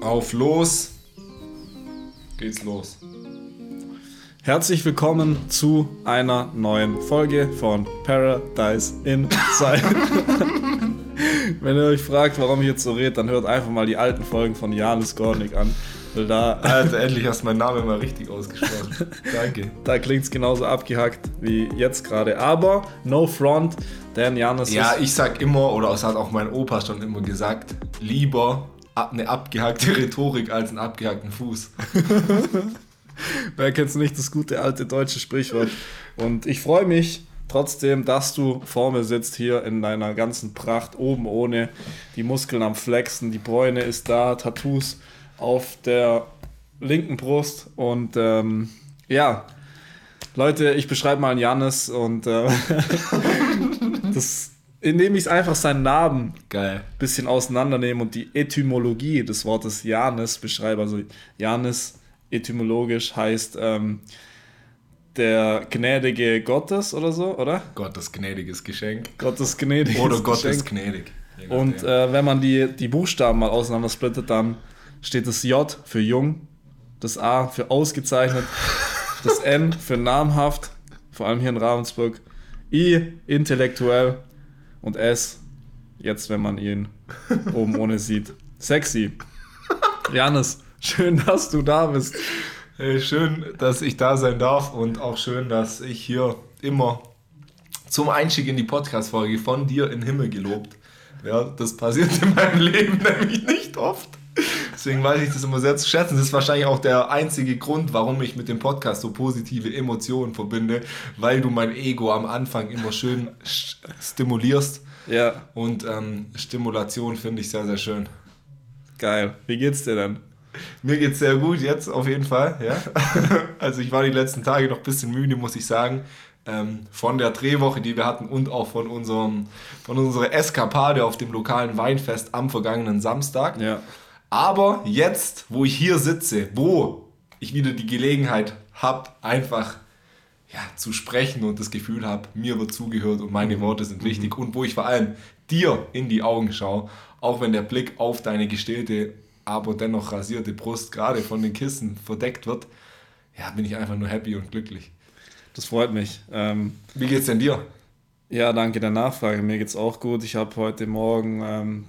Auf los geht's los. Herzlich willkommen zu einer neuen Folge von Paradise Inside. Wenn ihr euch fragt, warum ich jetzt so rede, dann hört einfach mal die alten Folgen von Janis Gornik an. Weil da, Alter, endlich hast du meinen Namen mal richtig ausgesprochen. Danke. da klingt es genauso abgehackt wie jetzt gerade. Aber no front, denn Janis Ja, ist ich sag immer, oder das hat auch mein Opa schon immer gesagt, lieber eine abgehackte Rhetorik als einen abgehackten Fuß. Wer kennt nicht das gute alte deutsche Sprichwort? Und ich freue mich trotzdem, dass du vor mir sitzt hier in deiner ganzen Pracht, oben ohne, die Muskeln am Flexen, die Bräune ist da, Tattoos auf der linken Brust und ähm, ja, Leute, ich beschreibe mal einen Jannis und äh, das, indem ich einfach seinen Namen Geil. bisschen auseinandernehme und die Etymologie des Wortes Janis beschreibe. Also Janis etymologisch heißt ähm, der gnädige Gottes oder so, oder? Gottes gnädiges Geschenk. Gottes gnädiges Oder Gottes Geschenk. gnädig. Und äh, wenn man die, die Buchstaben mal auseinandersplittet, dann steht das J für jung, das A für ausgezeichnet, das N für namhaft, vor allem hier in Ravensburg, I intellektuell und S, jetzt wenn man ihn oben ohne sieht, sexy. Janis, schön, dass du da bist. Hey, schön, dass ich da sein darf und auch schön, dass ich hier immer zum Einstieg in die Podcast-Folge von dir in Himmel gelobt. Ja, das passiert in meinem Leben nämlich nicht oft. Deswegen weiß ich das immer sehr zu schätzen. Das ist wahrscheinlich auch der einzige Grund, warum ich mit dem Podcast so positive Emotionen verbinde, weil du mein Ego am Anfang immer schön sch- stimulierst. Ja, Und ähm, Stimulation finde ich sehr, sehr schön. geil. Wie geht's dir denn? Mir geht's sehr gut jetzt auf jeden Fall, ja. Also ich war die letzten Tage noch ein bisschen müde, muss ich sagen. Ähm, von der Drehwoche, die wir hatten und auch von unserem von unserer Eskapade auf dem lokalen Weinfest am vergangenen Samstag. Ja, Aber jetzt, wo ich hier sitze, wo ich wieder die Gelegenheit habe, einfach ja, zu sprechen und das Gefühl habe, mir wird zugehört und meine Worte sind wichtig und wo ich vor allem dir in die Augen schaue, auch wenn der Blick auf deine gestillte, aber dennoch rasierte Brust gerade von den Kissen verdeckt wird, ja, bin ich einfach nur happy und glücklich. das freut mich. Ähm, Wie geht's denn dir? Ja, danke der Nachfrage. Mir geht's auch gut. Ich habe heute Morgen ähm,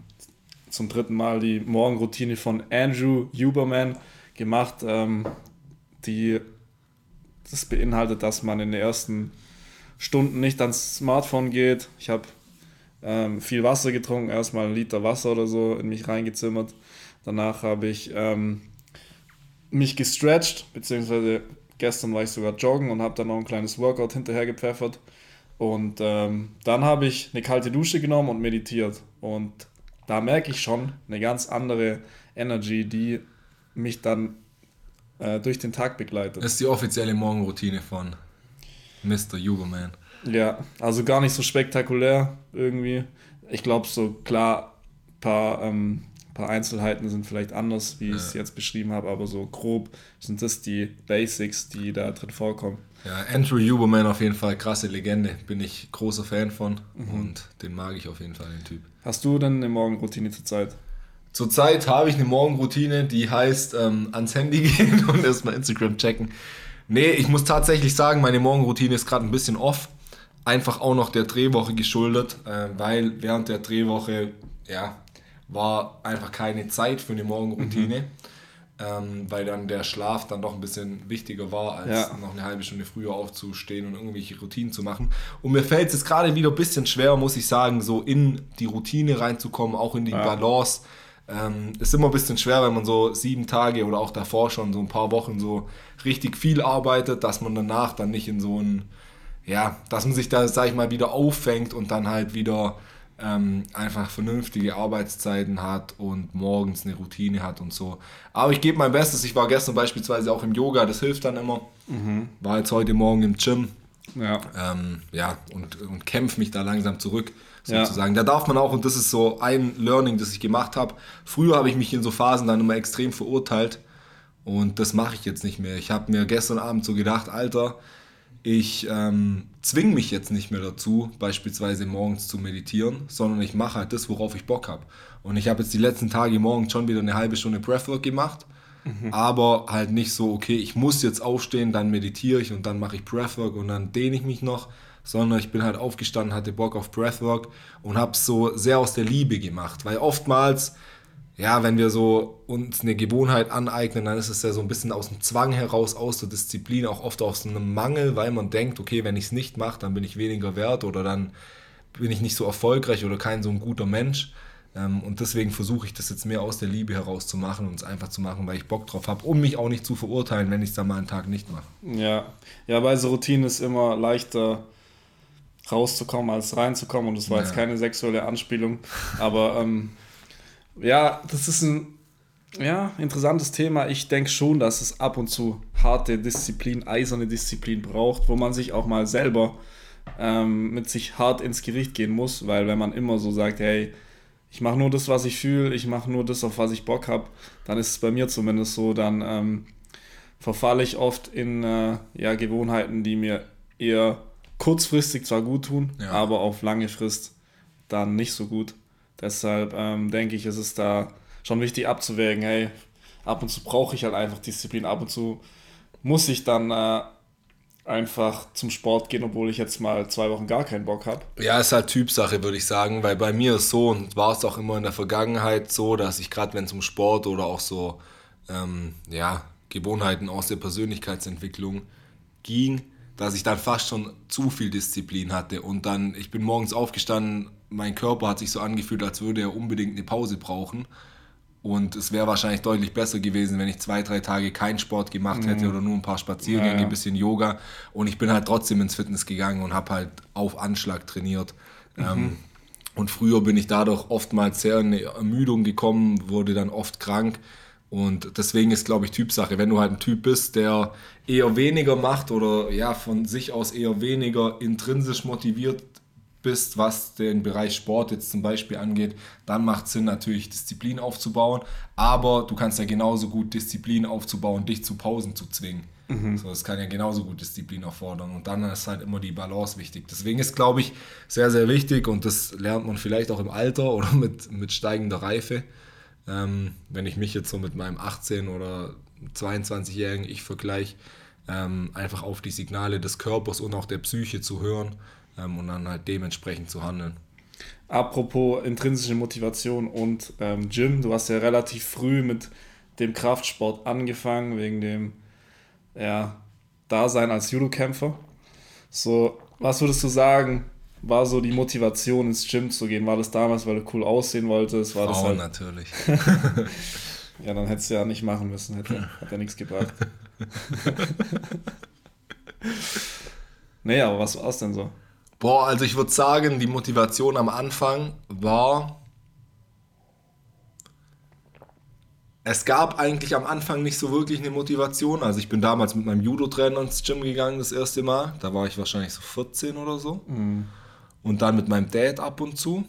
zum dritten Mal die Morgenroutine von Andrew Huberman gemacht, ähm, die das beinhaltet, dass man in den ersten Stunden nicht ans Smartphone geht. Ich habe ähm, viel Wasser getrunken, erstmal einen Liter Wasser oder so in mich reingezimmert. Danach habe ich ähm, mich gestretched, beziehungsweise gestern war ich sogar joggen und habe dann noch ein kleines Workout hinterher gepfeffert. Und ähm, dann habe ich eine kalte Dusche genommen und meditiert. Und da merke ich schon eine ganz andere Energy, die mich dann äh, durch den Tag begleitet. Das ist die offizielle Morgenroutine von Mr. Huberman. Ja, also gar nicht so spektakulär irgendwie. Ich glaube, so klar, ein paar, ähm, paar Einzelheiten sind vielleicht anders, wie ich es jetzt beschrieben habe, aber so grob sind das die Basics, die da drin vorkommen. Ja, Andrew Huberman auf jeden Fall, krasse Legende, bin ich großer Fan von und den mag ich auf jeden Fall, den Typ. Hast du denn eine Morgenroutine zur Zeit? Zurzeit habe ich eine Morgenroutine, die heißt ähm, ans Handy gehen und erstmal Instagram checken. Nee, ich muss tatsächlich sagen, meine Morgenroutine ist gerade ein bisschen off. Einfach auch noch der Drehwoche geschuldet, äh, weil während der Drehwoche, ja, war einfach keine Zeit für eine Morgenroutine. Ähm, weil dann der Schlaf dann doch ein bisschen wichtiger war, als Ja. noch eine halbe Stunde früher aufzustehen und irgendwelche Routinen zu machen. Und mir fällt es jetzt gerade wieder ein bisschen schwer, muss ich sagen, so in die Routine reinzukommen, auch in die Ja. Balance. Ähm, ist immer ein bisschen schwer, wenn man so sieben Tage oder auch davor schon so ein paar Wochen so richtig viel arbeitet, dass man danach dann nicht in so ein, ja, dass man sich da, sag ich mal, wieder auffängt und dann halt wieder ähm, einfach vernünftige Arbeitszeiten hat und morgens eine Routine hat und so. Aber ich gebe mein Bestes. Ich war gestern beispielsweise auch im Yoga, das hilft dann immer. War jetzt heute Morgen im Gym Ja. ähm, ja, und, und kämpfe mich da langsam zurück, Ja. sozusagen. Da darf man auch, und das ist so ein Learning, das ich gemacht habe. Früher habe ich mich in so Phasen dann immer extrem verurteilt und das mache ich jetzt nicht mehr. Ich habe mir gestern Abend so gedacht, Alter, ich ähm, zwinge mich jetzt nicht mehr dazu, beispielsweise morgens zu meditieren, sondern ich mache halt das, worauf ich Bock habe. Und ich habe jetzt die letzten Tage morgens schon wieder eine halbe Stunde Breathwork gemacht, mhm. aber halt nicht so, okay, ich muss jetzt aufstehen, dann meditiere ich und dann mache ich Breathwork und dann dehne ich mich noch, sondern ich bin halt aufgestanden, hatte Bock auf Breathwork und habe es so sehr aus der Liebe gemacht, weil oftmals ja, wenn wir so uns eine Gewohnheit aneignen, dann ist es ja so ein bisschen aus dem Zwang heraus, aus der Disziplin, auch oft aus einem Mangel, weil man denkt, okay, wenn ich es nicht mache, dann bin ich weniger wert oder dann bin ich nicht so erfolgreich oder kein so ein guter Mensch. Ähm, und deswegen versuche ich das jetzt mehr aus der Liebe heraus zu machen und es einfach zu machen, weil ich Bock drauf habe, um mich auch nicht zu verurteilen, wenn ich es dann mal einen Tag nicht mache. Ja, ja, bei so Routinen ist immer leichter rauszukommen als reinzukommen und das war ja. jetzt keine sexuelle Anspielung, aber ähm, ja, das ist ein ja, interessantes Thema. Ich denke schon, dass es ab und zu harte Disziplin, eiserne Disziplin braucht, wo man sich auch mal selber ähm, mit sich hart ins Gericht gehen muss, weil wenn man immer so sagt, hey, ich mache nur das, was ich fühle, ich mache nur das, auf was ich Bock habe, dann ist es bei mir zumindest so, dann ähm, verfalle ich oft in äh, ja, Gewohnheiten, die mir eher kurzfristig zwar gut tun, ja. aber auf lange Frist dann nicht so gut. Deshalb ähm, denke ich, ist es da schon wichtig abzuwägen, hey, ab und zu brauche ich halt einfach Disziplin, ab und zu muss ich dann äh, einfach zum Sport gehen, obwohl ich jetzt mal zwei Wochen gar keinen Bock habe. Ja, ist halt Typsache, würde ich sagen, weil bei mir ist so und war es auch immer in der Vergangenheit so, dass ich gerade wenn es um Sport oder auch so ähm, ja, Gewohnheiten aus der Persönlichkeitsentwicklung ging, dass ich dann fast schon zu viel Disziplin hatte und dann, ich bin morgens aufgestanden, mein Körper hat sich so angefühlt, als würde er unbedingt eine Pause brauchen. Und es wäre wahrscheinlich deutlich besser gewesen, wenn ich zwei, drei Tage keinen Sport gemacht hätte mhm. oder nur ein paar Spaziergänge, ja, ja. ein bisschen Yoga. Und ich bin halt trotzdem ins Fitness gegangen und habe halt auf Anschlag trainiert. Mhm. Ähm, und früher bin ich dadurch oftmals sehr in eine Ermüdung gekommen, wurde dann oft krank. Und deswegen ist, glaube ich, Typsache. Wenn du halt ein Typ bist, der eher weniger macht oder ja von sich aus eher weniger intrinsisch motiviert bist, was den Bereich Sport jetzt zum Beispiel angeht, dann macht es Sinn, natürlich Disziplin aufzubauen. Aber du kannst ja genauso gut Disziplin aufzubauen, dich zu Pausen zu zwingen. Mhm. So, das kann ja genauso gut Disziplin erfordern. Und dann ist halt immer die Balance wichtig. Deswegen ist, glaube ich, sehr, sehr wichtig und das lernt man vielleicht auch im Alter oder mit, mit steigender Reife. Ähm, wenn ich mich jetzt so mit meinem 18- oder 22-jährigen Ich vergleiche, ähm, einfach auf die Signale des Körpers und auch der Psyche zu hören ähm, und dann halt dementsprechend zu handeln. Apropos intrinsische Motivation und ähm, Gym, du hast ja relativ früh mit dem Kraftsport angefangen, wegen dem ja, Dasein als Judo-Kämpfer. So, was würdest du sagen, war so die Motivation ins Gym zu gehen? War das damals, weil du cool aussehen wolltest? War Frauen das halt... natürlich. ja, dann hättest du ja nicht machen müssen, hätte, hat ja nichts gebracht. nee, aber was war es denn so? Boah, also ich würde sagen, die Motivation am Anfang war. Es gab eigentlich am Anfang nicht so wirklich eine Motivation. Also ich bin damals mit meinem Judo-Trainer ins Gym gegangen das erste Mal. Da war ich wahrscheinlich so 14 oder so. Mhm. Und dann mit meinem Dad ab und zu.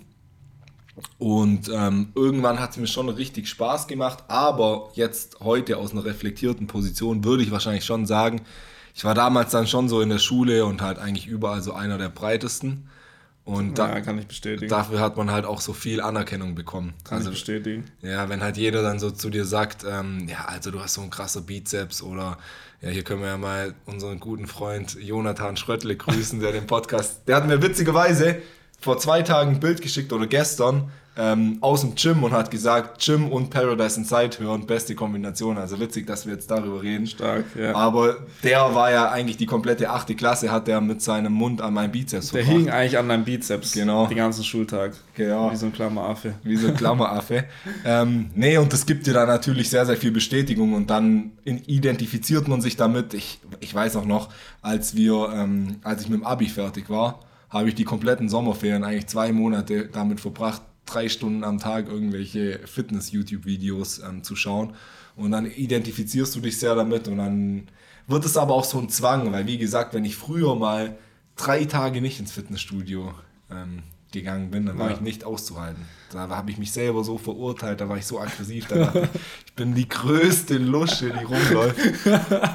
Und ähm, irgendwann hat es mir schon richtig Spaß gemacht. Aber jetzt heute aus einer reflektierten Position würde ich wahrscheinlich schon sagen, ich war damals dann schon so in der Schule und halt eigentlich überall so einer der breitesten. Und da, ja, kann ich bestätigen. dafür hat man halt auch so viel Anerkennung bekommen. Kann also, ich bestätigen. Ja, wenn halt jeder dann so zu dir sagt, ähm, ja, also du hast so ein krasser Bizeps oder ja, hier können wir ja mal unseren guten Freund Jonathan Schröttle grüßen, der den Podcast, der hat mir witzigerweise vor zwei Tagen ein Bild geschickt oder gestern, ähm, aus dem Gym und hat gesagt, Gym und Paradise Inside hören, beste Kombination. Also witzig, dass wir jetzt darüber reden. Stark, ja. Aber der war ja eigentlich die komplette achte Klasse, hat der mit seinem Mund an meinem Bizeps Der verbracht. hing eigentlich an deinem Bizeps. Genau. Den ganzen Schultag. Genau. Wie so ein Klammeraffe. Wie so ein Klammeraffe. ähm, nee, und das gibt dir dann natürlich sehr, sehr viel Bestätigung und dann identifiziert man sich damit. Ich, ich weiß auch noch, als wir, ähm, als ich mit dem Abi fertig war, habe ich die kompletten Sommerferien, eigentlich zwei Monate damit verbracht, drei Stunden am Tag irgendwelche Fitness-YouTube-Videos ähm, zu schauen. Und dann identifizierst du dich sehr damit und dann wird es aber auch so ein Zwang, weil wie gesagt, wenn ich früher mal drei Tage nicht ins Fitnessstudio ähm, gegangen bin, dann war Ja. ich nicht auszuhalten. Da habe ich mich selber so verurteilt, da war ich so aggressiv. Da dachte ich, ich bin die größte Lusche, die rumläuft.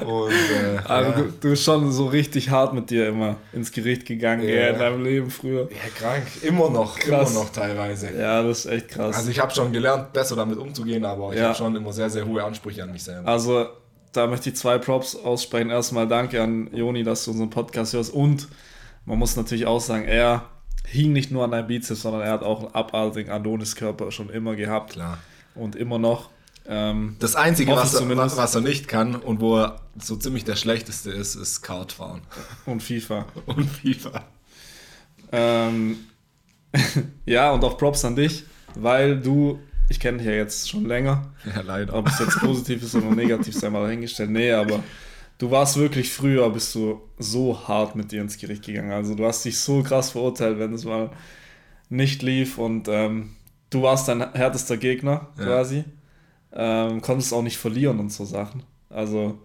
Und, äh, Also ja. du, du bist schon so richtig hart mit dir immer ins Gericht gegangen Ja. in deinem Leben früher. ja, krank. Immer noch, Krass. immer noch teilweise. Ja, das ist echt krass. Also ich habe schon gelernt, besser damit umzugehen, aber ich habe schon immer sehr, sehr hohe Ansprüche an mich selber. Also, da möchte ich zwei Props aussprechen. Erstmal danke an Joni, dass du unseren Podcast hörst. Und man muss natürlich auch sagen, er hing nicht nur an deinem Bizeps, sondern er hat auch einen abartigen Adoniskörper schon immer gehabt Klar. und immer noch. Ähm, Das Einzige, was er, was er nicht kann und wo er so ziemlich der Schlechteste ist, ist Kartfahren und FIFA. und FIFA. Ähm, ja, und auch Props an dich, weil du, ich kenne dich ja jetzt schon länger, Ja, leider. ob es jetzt positiv ist oder negativ, sei mal dahingestellt. Nee, aber du warst wirklich früher, bist du so hart mit dir ins Gericht gegangen. Also du hast dich so krass verurteilt, wenn es mal nicht lief und ähm, du warst dein härtester Gegner Ja. quasi. Ähm, konntest auch nicht verlieren und so Sachen. Also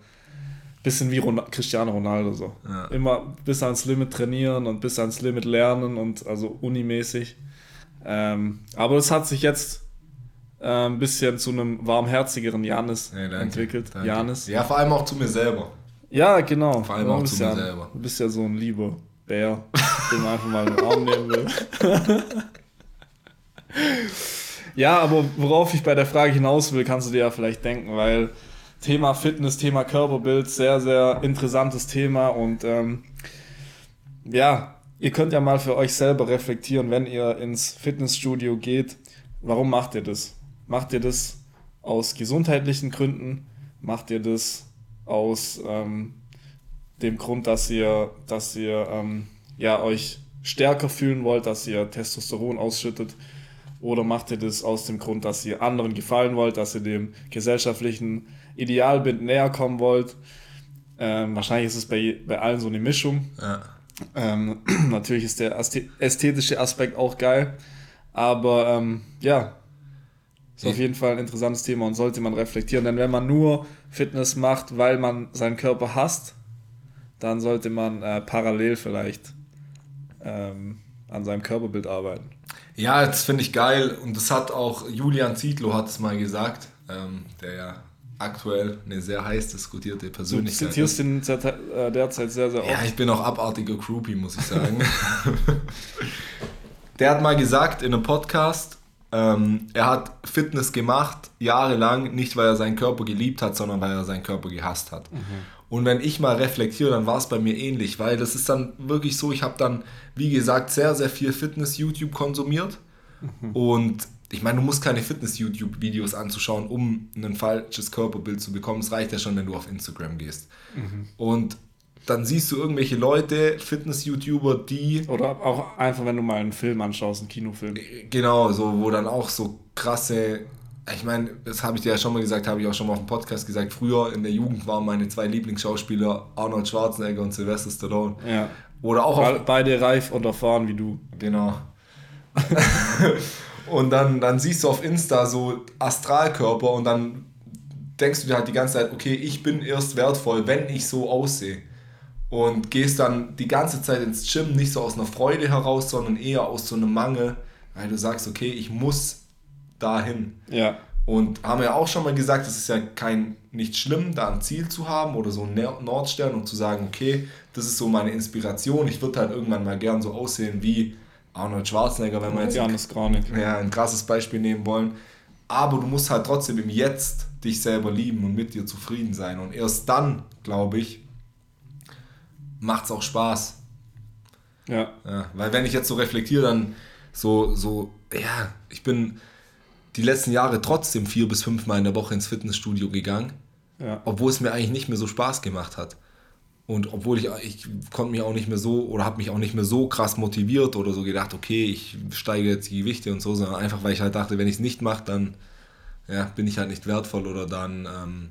bisschen wie Ron Cristiano Ronaldo so. Ja. Immer bis ans Limit trainieren und bis ans Limit lernen und also unimäßig. Ähm, aber es hat sich jetzt ein bisschen zu einem warmherzigeren Janis Ja, danke, entwickelt. danke. Janis. Ja, vor allem auch zu mir selber. Ja, genau. Vor allem Du auch bist zu mir ja, selber. Du bist ja so ein lieber Bär, den man einfach mal in den Arm nehmen will. ja, aber worauf ich bei der Frage hinaus will, kannst du dir ja vielleicht denken, weil Thema Fitness, Thema Körperbild, sehr, sehr interessantes Thema und ähm, ja, ihr könnt ja mal für euch selber reflektieren, wenn ihr ins Fitnessstudio geht, warum macht ihr das? Macht ihr das aus gesundheitlichen Gründen? Macht ihr das aus ähm, dem Grund, dass ihr, dass ihr ähm, ja, euch stärker fühlen wollt, dass ihr Testosteron ausschüttet? Oder macht ihr das aus dem Grund, dass ihr anderen gefallen wollt, dass ihr dem gesellschaftlichen Idealbild näher kommen wollt? Ähm, wahrscheinlich ist es bei, bei allen so eine Mischung. Ja. Ähm, natürlich ist der ästhe- ästhetische Aspekt auch geil, aber ähm, ja, ist auf jeden Fall ein interessantes Thema und sollte man reflektieren. Denn wenn man nur Fitness macht, weil man seinen Körper hasst, dann sollte man äh, parallel vielleicht ähm, an seinem Körperbild arbeiten. Ja, das finde ich geil und das hat auch Julian Zietlow hat es mal gesagt, ähm, der ja aktuell eine sehr heiß diskutierte Du Persönlichkeit zitierst ihn äh, derzeit sehr, sehr oft. Ja, ich bin auch abartiger Groupie, muss ich sagen. Der hat mal gesagt in einem Podcast, ähm, er hat Fitness gemacht, jahrelang, nicht weil er seinen Körper geliebt hat, sondern weil er seinen Körper gehasst hat. Und wenn ich mal reflektiere, dann war es bei mir ähnlich, weil das ist dann wirklich so, ich habe dann, wie gesagt, sehr, sehr viel Fitness-YouTube konsumiert. Und ich meine, du musst keine Fitness-YouTube-Videos anzuschauen, um ein falsches Körperbild zu bekommen. Es reicht ja schon, wenn du auf Instagram gehst. Und dann siehst du irgendwelche Leute, Fitness-YouTuber, die Oder auch einfach, wenn du mal einen Film anschaust, einen Kinofilm. Genau, so, wo dann auch so krasse, ich meine, das habe ich dir ja schon mal gesagt, habe ich auch schon mal auf dem Podcast gesagt, früher in der Jugend waren meine zwei Lieblingsschauspieler Arnold Schwarzenegger und Sylvester Stallone. Ja. Oder auch auf, Be- Beide reif und erfahren wie du. Genau. und dann, dann siehst du auf Insta so Astralkörper und dann denkst du dir halt die ganze Zeit, okay, ich bin erst wertvoll, wenn ich so aussehe. Und gehst dann die ganze Zeit ins Gym, nicht so aus einer Freude heraus, sondern eher aus so einem Mangel, weil du sagst, okay, ich muss dahin. Ja. Und haben ja auch schon mal gesagt, es ist ja kein nicht schlimm, da ein Ziel zu haben oder so einen Ner- Nordstern und zu sagen, okay, das ist so meine Inspiration. Ich würde halt irgendwann mal gern so aussehen wie Arnold Schwarzenegger, wenn wir jetzt Granik. ja, ein krasses Beispiel nehmen wollen. Aber du musst halt trotzdem im Jetzt dich selber lieben und mit dir zufrieden sein. Und erst dann, glaube ich, macht es auch Spaß. Ja. Ja, weil wenn ich jetzt so reflektiere, dann so, so, ja, ich bin die letzten Jahre trotzdem vier bis fünf Mal in der Woche ins Fitnessstudio gegangen, Ja. obwohl es mir eigentlich nicht mehr so Spaß gemacht hat. Und obwohl ich, ich konnte mich auch nicht mehr so oder habe mich auch nicht mehr so krass motiviert oder so gedacht, okay, ich steige jetzt die Gewichte und so, sondern einfach, weil ich halt dachte, wenn ich es nicht mache, dann ja, bin ich halt nicht wertvoll oder dann ähm,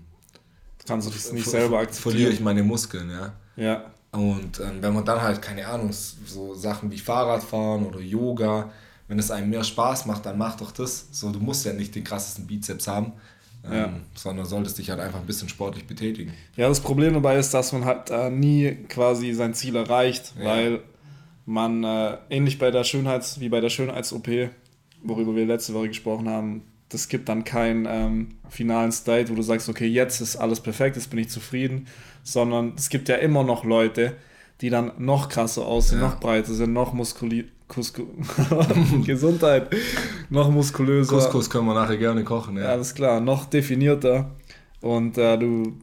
Kannst du das nicht selber ver- verliere akzeptieren. ich meine Muskeln, ja. Ja. Und ähm, wenn man dann halt, keine Ahnung, so Sachen wie Fahrradfahren oder Yoga, wenn es einem mehr Spaß macht, dann mach doch das. So, du musst ja nicht den krassesten Bizeps haben, ähm, Ja. sondern solltest dich halt einfach ein bisschen sportlich betätigen. Ja, das Problem dabei ist, dass man halt äh, nie quasi sein Ziel erreicht, Ja. weil man äh, ähnlich bei der Schönheits, wie bei der Schönheits-OP, worüber wir letzte Woche gesprochen haben, das gibt dann keinen ähm, finalen State, wo du sagst, okay, jetzt ist alles perfekt, jetzt bin ich zufrieden, sondern es gibt ja immer noch Leute, die dann noch krasser aussehen, ja. noch breiter sind, noch muskuli Kusku Gesundheit, noch muskulöser. Couscous können wir nachher gerne kochen, ja. Alles klar, noch definierter und äh, du,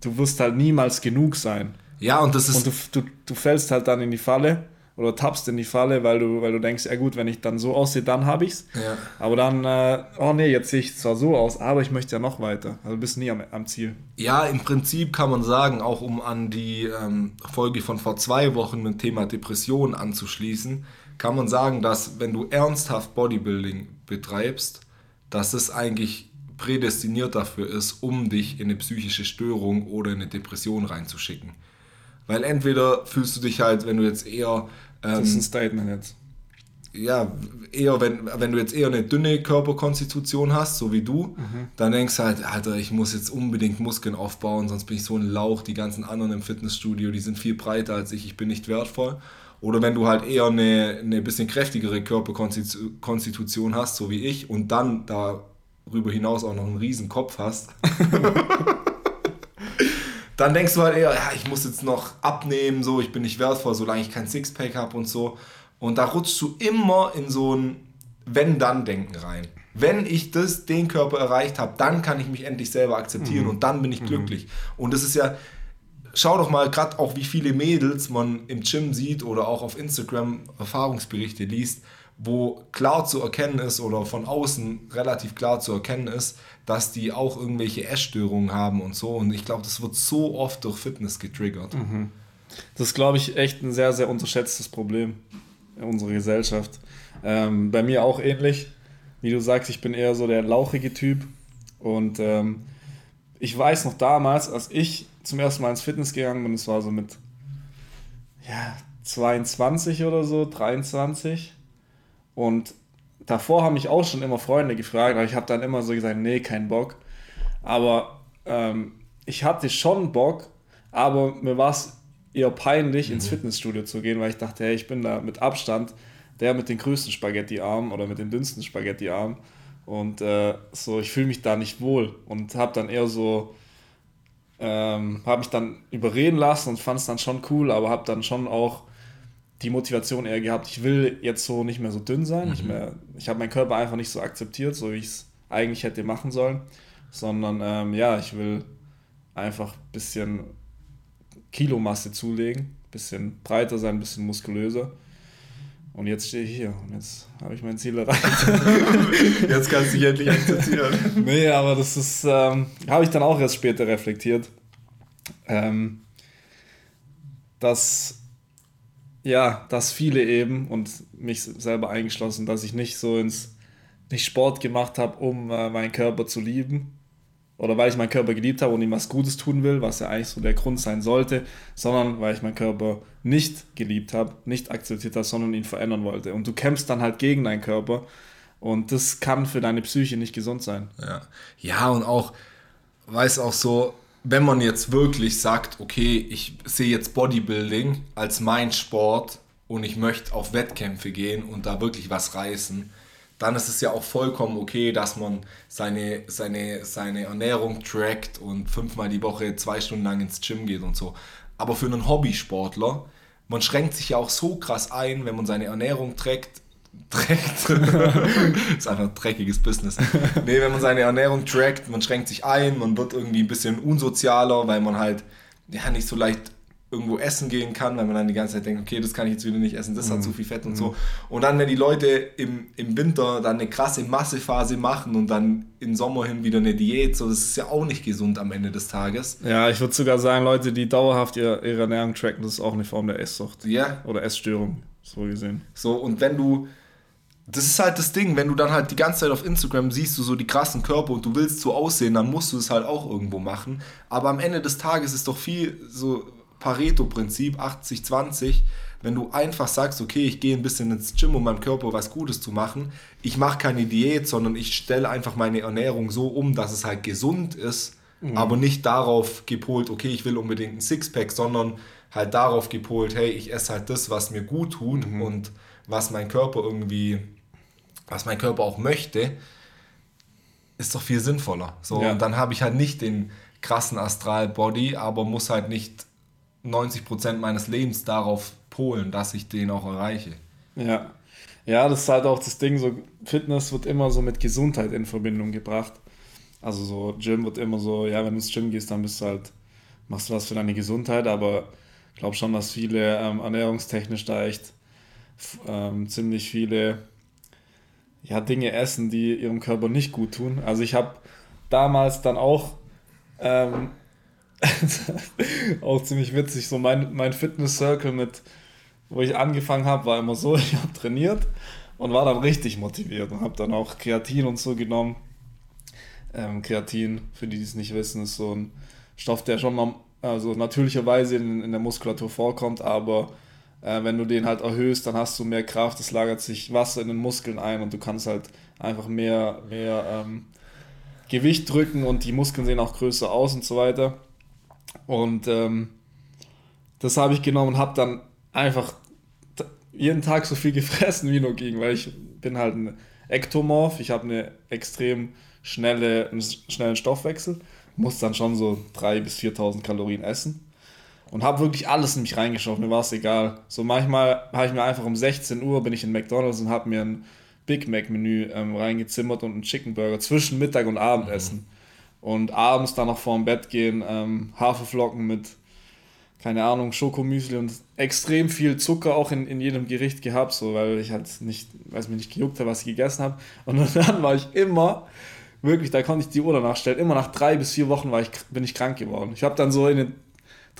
du wirst halt niemals genug sein. Ja, und das ist. Und du, du, du fällst halt dann in die Falle oder tappst in die Falle, weil du, weil du denkst, ja gut, wenn ich dann so aussehe, dann habe ich's. Ja. Aber dann, äh, oh nee, jetzt sehe ich zwar so aus, aber ich möchte ja noch weiter. Also bist nie am, am Ziel. Ja, im Prinzip kann man sagen, auch um an die ähm, Folge von vor zwei Wochen mit dem Thema Depression anzuschließen, kann man sagen, dass wenn du ernsthaft Bodybuilding betreibst, dass es eigentlich prädestiniert dafür ist, um dich in eine psychische Störung oder in eine Depression reinzuschicken. Weil entweder fühlst du dich halt, wenn du jetzt eher das ist ein ähm, Statement jetzt. Ja, eher, wenn, wenn du jetzt eher eine dünne Körperkonstitution hast, so wie du, mhm. dann denkst du halt, Alter, ich muss jetzt unbedingt Muskeln aufbauen, sonst bin ich so ein Lauch. Die ganzen anderen im Fitnessstudio, die sind viel breiter als ich, ich bin nicht wertvoll. Oder wenn du halt eher eine, eine bisschen kräftigere Körperkonstitution hast, so wie ich, und dann darüber hinaus auch noch einen riesen Kopf hast. dann denkst du halt eher, ja, ich muss jetzt noch abnehmen, so, ich bin nicht wertvoll, solange ich kein Sixpack habe und so. Und da rutschst du immer in so ein Wenn-Dann-Denken rein. Wenn ich das, den Körper erreicht habe, dann kann ich mich endlich selber akzeptieren mhm. und dann bin ich mhm. glücklich. Und das ist ja, schau doch mal gerade auch, wie viele Mädels man im Gym sieht oder auch auf Instagram Erfahrungsberichte liest, wo klar zu erkennen ist oder von außen relativ klar zu erkennen ist, dass die auch irgendwelche Essstörungen haben und so. Und ich glaube, das wird so oft durch Fitness getriggert. Mhm. Das ist, glaube ich, echt ein sehr, sehr unterschätztes Problem in unserer Gesellschaft. Ähm, bei mir auch ähnlich. Wie du sagst, ich bin eher so der lauchige Typ. Und ähm, ich weiß noch damals, als ich zum ersten Mal ins Fitness gegangen bin, das war so mit ja, 22 oder so, 23 und davor haben mich auch schon immer Freunde gefragt, aber ich habe dann immer so gesagt, nee, kein Bock. Aber ähm, ich hatte schon Bock, aber mir war es eher peinlich, mhm. ins Fitnessstudio zu gehen, weil ich dachte, hey, ich bin da mit Abstand der mit den größten Spaghetti-Armen oder mit den dünnsten Spaghetti-Armen. Und äh, so, ich fühle mich da nicht wohl und habe dann eher so, ähm, habe mich dann überreden lassen und fand es dann schon cool, aber habe dann schon auch die Motivation eher gehabt, ich will jetzt so nicht mehr so dünn sein. Mhm. Nicht mehr, ich habe meinen Körper einfach nicht so akzeptiert, so wie ich es eigentlich hätte machen sollen. Sondern ähm, ja, ich will einfach ein bisschen Kilomasse zulegen, ein bisschen breiter sein, ein bisschen muskulöser. Und jetzt stehe ich hier und jetzt habe ich mein Ziel erreicht. jetzt kannst du dich endlich akzeptieren. nee, aber das ist, ähm, habe ich dann auch erst später reflektiert. Ähm, dass ja, dass viele eben und mich selber eingeschlossen, dass ich nicht so ins nicht Sport gemacht habe, um äh, meinen Körper zu lieben oder weil ich meinen Körper geliebt habe und ihm was Gutes tun will, was ja eigentlich so der Grund sein sollte, sondern weil ich meinen Körper nicht geliebt habe, nicht akzeptiert habe, sondern ihn verändern wollte. Und du kämpfst dann halt gegen deinen Körper und das kann für deine Psyche nicht gesund sein. Ja, ja und auch, weiß auch so, wenn man jetzt wirklich sagt, okay, ich sehe jetzt Bodybuilding als mein Sport und ich möchte auf Wettkämpfe gehen und da wirklich was reißen, dann ist es ja auch vollkommen okay, dass man seine, seine, seine Ernährung trackt und fünfmal die Woche zwei Stunden lang ins Gym geht und so. Aber für einen Hobbysportler, man schränkt sich ja auch so krass ein, wenn man seine Ernährung trackt, trägt. ist einfach ein dreckiges Business. Nee, wenn man seine Ernährung trackt, man schränkt sich ein, man wird irgendwie ein bisschen unsozialer, weil man halt ja nicht so leicht irgendwo essen gehen kann, weil man dann die ganze Zeit denkt, okay, das kann ich jetzt wieder nicht essen, das mhm. hat zu viel Fett und mhm. so. Und dann, wenn die Leute im, im Winter dann eine krasse Massephase machen und dann im Sommer hin wieder eine Diät, so, das ist ja auch nicht gesund am Ende des Tages. Ja, ich würde sogar sagen, Leute, die dauerhaft ihre, ihre Ernährung tracken, das ist auch eine Form der Esssucht. Ja. Oder Essstörung, so gesehen. So, und wenn du das ist halt das Ding, wenn du dann halt die ganze Zeit auf Instagram siehst du so die krassen Körper und du willst so aussehen, dann musst du es halt auch irgendwo machen. Aber am Ende des Tages ist doch viel so Pareto-Prinzip 80-20, wenn du einfach sagst, okay, ich gehe ein bisschen ins Gym, um meinem Körper was Gutes zu machen. Ich mache keine Diät, sondern ich stelle einfach meine Ernährung so um, dass es halt gesund ist, mhm. aber nicht darauf gepolt, okay, ich will unbedingt ein Sixpack, sondern halt darauf gepolt, hey, ich esse halt das, was mir gut tut mhm. und was mein Körper irgendwie, was mein Körper auch möchte, ist doch viel sinnvoller. So, ja. und dann habe ich halt nicht den krassen Astral-Body, aber muss halt nicht 90% meines Lebens darauf polen, dass ich den auch erreiche. Ja. Ja, das ist halt auch das Ding, so Fitness wird immer so mit Gesundheit in Verbindung gebracht. Also so Gym wird immer so, ja, wenn du ins Gym gehst, dann bist du halt, machst du was für deine Gesundheit, aber ich glaube schon, dass viele ähm, ernährungstechnisch da echt ähm, ziemlich viele ja, Dinge essen, die ihrem Körper nicht gut tun. Also ich habe damals dann auch ähm, auch ziemlich witzig, so mein, mein Fitness-Circle mit, wo ich angefangen habe, war immer so, ich habe trainiert und war dann richtig motiviert und habe dann auch Kreatin und so genommen. Ähm, Kreatin, für die, die es nicht wissen, ist so ein Stoff, der schon also natürlicherweise in, in der Muskulatur vorkommt, aber äh, wenn du den halt erhöhst, dann hast du mehr Kraft, es lagert sich Wasser in den Muskeln ein und du kannst halt einfach mehr, mehr ähm, Gewicht drücken und die Muskeln sehen auch größer aus und so weiter. Und ähm, das habe ich genommen und habe dann einfach jeden Tag so viel gefressen wie nur ging, weil ich bin halt ein Ektomorph, ich habe eine extrem schnelle, einen schnellen Stoffwechsel, muss dann schon so 3.000 bis 4.000 Kalorien essen und habe wirklich alles in mich reingeschaut, mir war es egal. So manchmal habe ich mir einfach um 16 Uhr bin ich in McDonalds und habe mir ein Big Mac Menü ähm, reingezimmert und einen Chicken Burger zwischen Mittag und Abendessen. Mhm. Und abends dann noch vorm Bett gehen, ähm, Haferflocken mit, keine Ahnung, Schokomüsli und extrem viel Zucker auch in, in jedem Gericht gehabt, so weil ich halt nicht, weil mir nicht gejuckt hat, was ich gegessen habe. Und dann war ich immer, wirklich, da konnte ich die Uhr danach stellen, immer nach drei bis vier Wochen war ich, bin ich krank geworden. Ich habe dann so in den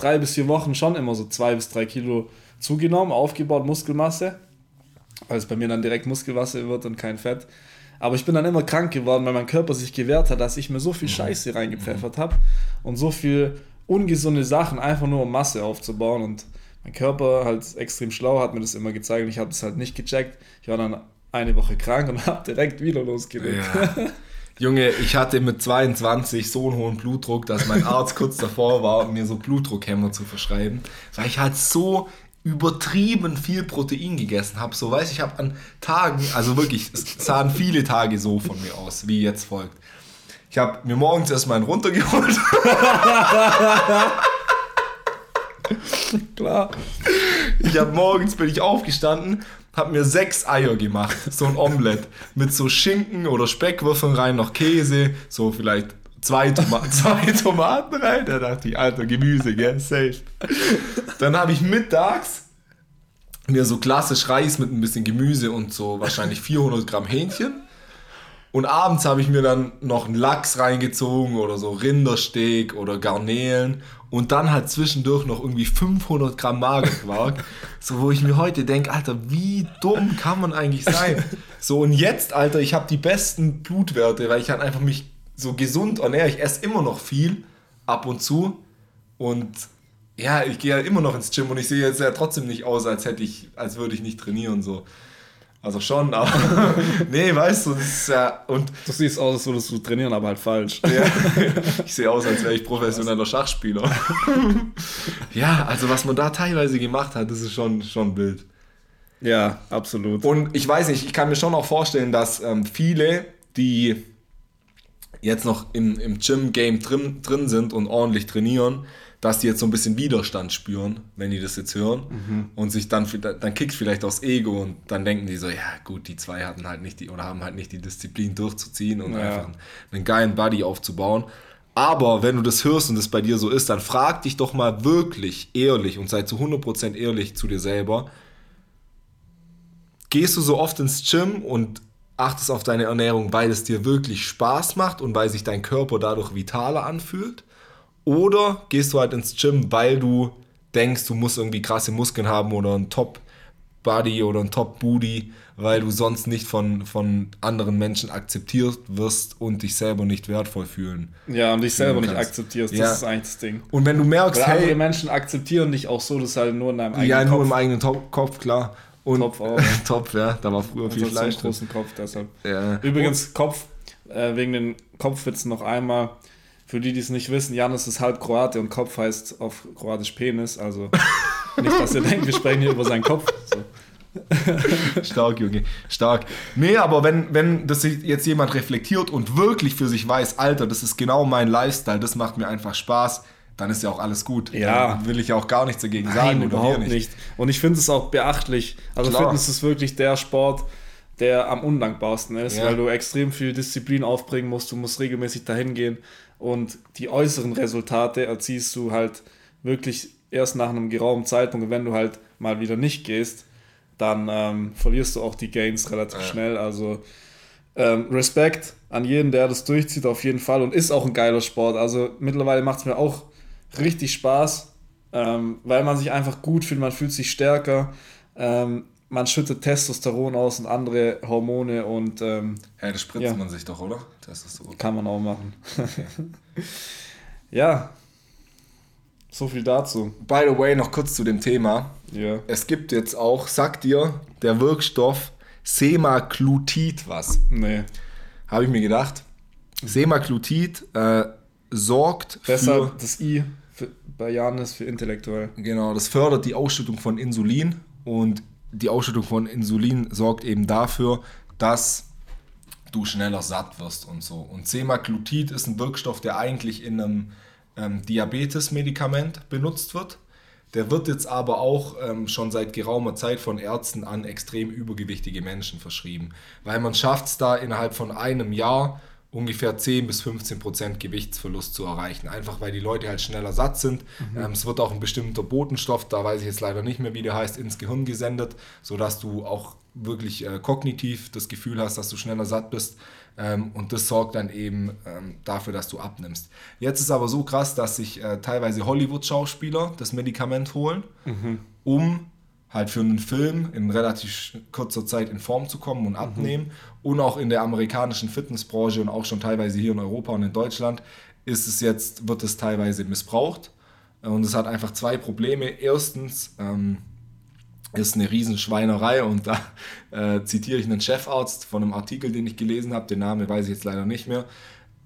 drei bis vier Wochen schon immer so zwei bis drei Kilo zugenommen, aufgebaut, Muskelmasse, weil es bei mir dann direkt Muskelmasse wird und kein Fett. Aber ich bin dann immer krank geworden, weil mein Körper sich gewehrt hat, dass ich mir so viel Scheiße reingepfeffert habe und so viel ungesunde Sachen, einfach nur um Masse aufzubauen. Und mein Körper halt extrem schlau hat mir das immer gezeigt und ich habe das halt nicht gecheckt. Ich war dann eine Woche krank und habe direkt wieder losgelegt. Ja. Junge, ich hatte mit 22 so einen hohen Blutdruck, dass mein Arzt kurz davor war, mir so Blutdruckhämmer zu verschreiben, weil ich halt so übertrieben viel Protein gegessen habe. So weiß ich habe an Tagen, also wirklich, es sahen viele Tage so von mir aus, wie jetzt folgt. Ich habe mir morgens erstmal einen runtergeholt. Klar. Ich habe morgens bin ich aufgestanden, habe mir sechs Eier gemacht, so ein Omelett mit so Schinken oder Speckwürfeln rein, noch Käse, so vielleicht zwei, Toma zwei Tomaten rein. Da dachte ich, alter Gemüse, gell, safe. Dann habe ich mittags mir so klassisch Reis mit ein bisschen Gemüse und so wahrscheinlich 400 Gramm Hähnchen. Und abends habe ich mir dann noch einen Lachs reingezogen oder so Rindersteak oder Garnelen und dann halt zwischendurch noch irgendwie 500 Gramm Magerquark. so, wo ich mir heute denke, Alter, wie dumm kann man eigentlich sein? So, und jetzt, Alter, ich habe die besten Blutwerte, weil ich halt einfach mich so gesund ernähre. Ich esse immer noch viel, ab und zu. Und ja, ich gehe ja immer noch ins Gym und ich sehe jetzt ja trotzdem nicht aus, als hätte ich, als würde ich nicht trainieren. So. Also schon, aber nee, weißt du, das ist ja. Und du siehst aus, als würdest du trainieren, aber halt falsch. Ja, ich sehe aus, als wäre ich professioneller Schachspieler. ja, also was man da teilweise gemacht hat, das ist schon, schon wild. Ja, absolut. Und ich weiß nicht, ich kann mir schon auch vorstellen, dass ähm, viele, die jetzt noch im, im Gym-Game drin, drin sind und ordentlich trainieren, dass die jetzt so ein bisschen Widerstand spüren, wenn die das jetzt hören mhm. und sich dann, dann kickt vielleicht aufs Ego und dann denken die so, ja gut, die zwei hatten halt nicht die oder haben halt nicht die Disziplin durchzuziehen und ja. einfach einen, einen geilen Buddy aufzubauen. Aber wenn du das hörst und das bei dir so ist, dann frag dich doch mal wirklich ehrlich und sei zu 100% ehrlich zu dir selber. Gehst du so oft ins Gym und achtest auf deine Ernährung, weil es dir wirklich Spaß macht und weil sich dein Körper dadurch vitaler anfühlt? Oder gehst du halt ins Gym, weil du denkst, du musst irgendwie krasse Muskeln haben oder ein Top-Body oder ein Top-Booty, weil du sonst nicht von, von anderen Menschen akzeptiert wirst und dich selber nicht wertvoll fühlen. Ja, und dich selber nicht akzeptierst, das ja. ist eigentlich das Ding. Und wenn du merkst, weil hey, Menschen akzeptieren dich auch so, dass halt nur in deinem eigenen ja, Kopf. Ja, nur im eigenen Top Kopf, klar. Und Topf auch. Top, ja, da war früher viel Fleisch. So großen Kopf deshalb. Ja. Übrigens, Kopf, äh, wegen den Kopfwitzen noch einmal Für die, die es nicht wissen, Janis ist halb Kroate und Kopf heißt auf Kroatisch Penis. Also nicht, dass ihr denkt, wir sprechen hier über seinen Kopf. So. Stark, Junge, stark. Nee, aber wenn, wenn das jetzt jemand reflektiert und wirklich für sich weiß, Alter, das ist genau mein Lifestyle, das macht mir einfach Spaß, dann ist ja auch alles gut. Ja. Dann will ich ja auch gar nichts dagegen Nein, sagen. überhaupt nicht. nicht. Und ich finde es auch beachtlich. Also Klar. Fitness ist wirklich der Sport, der am undankbarsten ist, Ja. weil du extrem viel Disziplin aufbringen musst, du musst regelmäßig dahin gehen und die äußeren Resultate erziehst du halt wirklich erst nach einem geraumen Zeitpunkt. Und wenn du halt mal wieder nicht gehst, dann ähm, verlierst du auch die Gains relativ Ja. schnell. Also ähm, Respekt an jeden, der das durchzieht, auf jeden Fall. Und ist auch ein geiler Sport. Also mittlerweile macht es mir auch richtig Spaß, ähm, weil man sich einfach gut fühlt, man fühlt sich stärker, ähm, man schüttet Testosteron aus und andere Hormone und ähm, Ja, das spritzt Ja. man sich doch, oder? So. kann man auch machen. ja, so viel dazu. By the way, noch kurz zu dem Thema. Ja. Es gibt jetzt auch, sagt dir, der Wirkstoff Semaglutid was. Nee. Habe ich mir gedacht. Semaglutid äh, sorgt für... Deshalb das I für, bei Janis für intellektuell. Genau, das fördert die Ausschüttung von Insulin und die Ausschüttung von Insulin sorgt eben dafür, dass du schneller satt wirst und so. Und Semaglutid ist ein Wirkstoff, der eigentlich in einem ähm, Diabetes-Medikament benutzt wird. Der wird jetzt aber auch ähm, schon seit geraumer Zeit von Ärzten an extrem übergewichtige Menschen verschrieben, weil man schafft es da innerhalb von einem Jahr ungefähr 10 bis 15 Prozent Gewichtsverlust zu erreichen. Einfach weil die Leute halt schneller satt sind. Ähm, es wird auch ein bestimmter Botenstoff, da weiß ich jetzt leider nicht mehr, wie der heißt, ins Gehirn gesendet, sodass du auch wirklich äh, kognitiv das Gefühl hast, dass du schneller satt bist. Ähm, und das sorgt dann eben ähm, dafür, dass du abnimmst. Jetzt ist aber so krass, dass sich äh, teilweise Hollywood-Schauspieler das Medikament holen, um halt für einen Film in relativ kurzer Zeit in Form zu kommen und abnehmen. Und auch in der amerikanischen Fitnessbranche und auch schon teilweise hier in Europa und in Deutschland ist es jetzt, wird es teilweise missbraucht. Und es hat einfach zwei Probleme. Erstens ähm, ist eine Riesenschweinerei und da äh, zitiere ich einen Chefarzt von einem Artikel, den ich gelesen habe, den Namen weiß ich jetzt leider nicht mehr,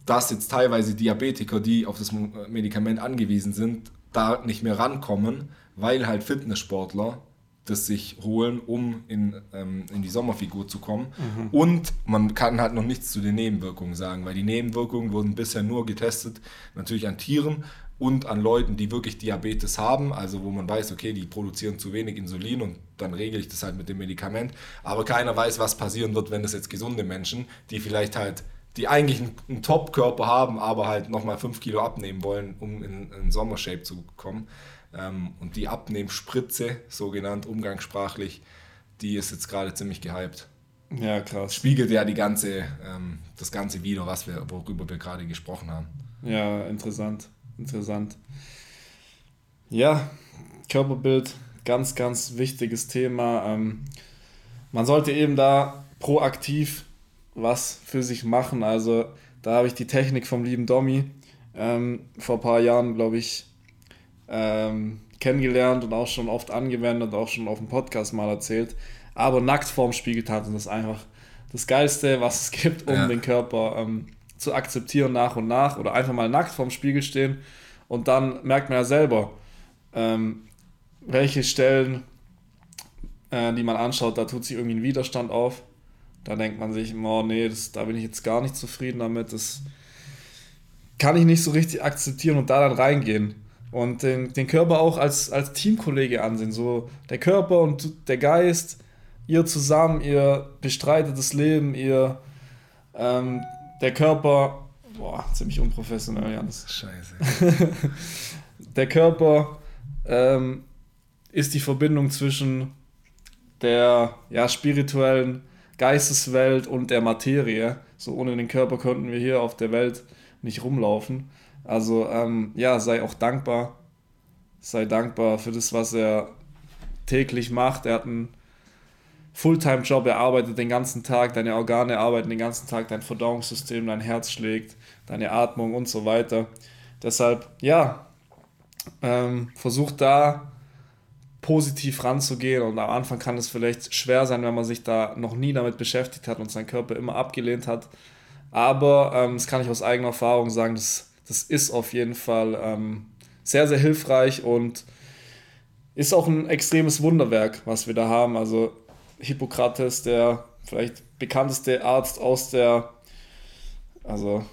dass jetzt teilweise Diabetiker, die auf das Medikament angewiesen sind, da nicht mehr rankommen, weil halt Fitnesssportler das sich holen, um in, ähm, in die Sommerfigur zu kommen. Und man kann halt noch nichts zu den Nebenwirkungen sagen, weil die Nebenwirkungen wurden bisher nur getestet, natürlich an Tieren und an Leuten, die wirklich Diabetes haben, also wo man weiß, okay, die produzieren zu wenig Insulin und dann regle ich das halt mit dem Medikament. Aber keiner weiß, was passieren wird, wenn das jetzt gesunde Menschen, die vielleicht halt, die eigentlich einen, einen Top-Körper haben, aber halt nochmal 5 Kilo abnehmen wollen, um in, in Sommershape zu kommen. Ähm, und die Abnehmspritze, so genannt umgangssprachlich, die ist jetzt gerade ziemlich gehypt. Ja, krass. Spiegelt ja die ganze, ähm, das Ganze wieder, was wir, worüber wir gerade gesprochen haben. Ja, interessant. Interessant. Ja, Körperbild, ganz, ganz wichtiges Thema. Ähm, man sollte eben da proaktiv was für sich machen. Also da habe ich die Technik vom lieben Domi vor ein paar Jahren, glaube ich, ähm, kennengelernt und auch schon oft angewendet, auch schon auf dem Podcast mal erzählt. Aber nackt vorm Spiegel tanzen, das ist einfach das Geilste, was es gibt, um Ja. den Körper ähm, zu akzeptieren nach und nach oder einfach mal nackt vorm Spiegel stehen und dann merkt man ja selber, ähm, welche Stellen, äh, die man anschaut, da tut sich irgendwie ein Widerstand auf. Da denkt man sich, oh nee, das, da bin ich jetzt gar nicht zufrieden damit, das kann ich nicht so richtig akzeptieren und da dann reingehen. Und den, den Körper auch als, als Teamkollege ansehen. So der Körper und der Geist, ihr zusammen, ihr bestreitet das Leben, ihr ähm, der Körper, boah, ziemlich unprofessionell, Janis. Scheiße. Der Körper ähm, ist die Verbindung zwischen der ja, spirituellen Geisteswelt und der Materie. So ohne den Körper könnten wir hier auf der Welt nicht rumlaufen. Also ähm, ja, sei auch dankbar. Sei dankbar für das, was er täglich macht. Er hat einen Fulltime-Job, er arbeitet den ganzen Tag, deine Organe arbeiten den ganzen Tag, dein Verdauungssystem, dein Herz schlägt, deine Atmung und so weiter. Deshalb, ja, ähm, versucht da positiv ranzugehen und am Anfang kann es vielleicht schwer sein, wenn man sich da noch nie damit beschäftigt hat und seinen Körper immer abgelehnt hat. Aber ähm, das kann ich aus eigener Erfahrung sagen, das, Das ist auf jeden Fall ähm, sehr, sehr hilfreich und ist auch ein extremes Wunderwerk, was wir da haben. Also Hippokrates, der vielleicht bekannteste Arzt aus der, also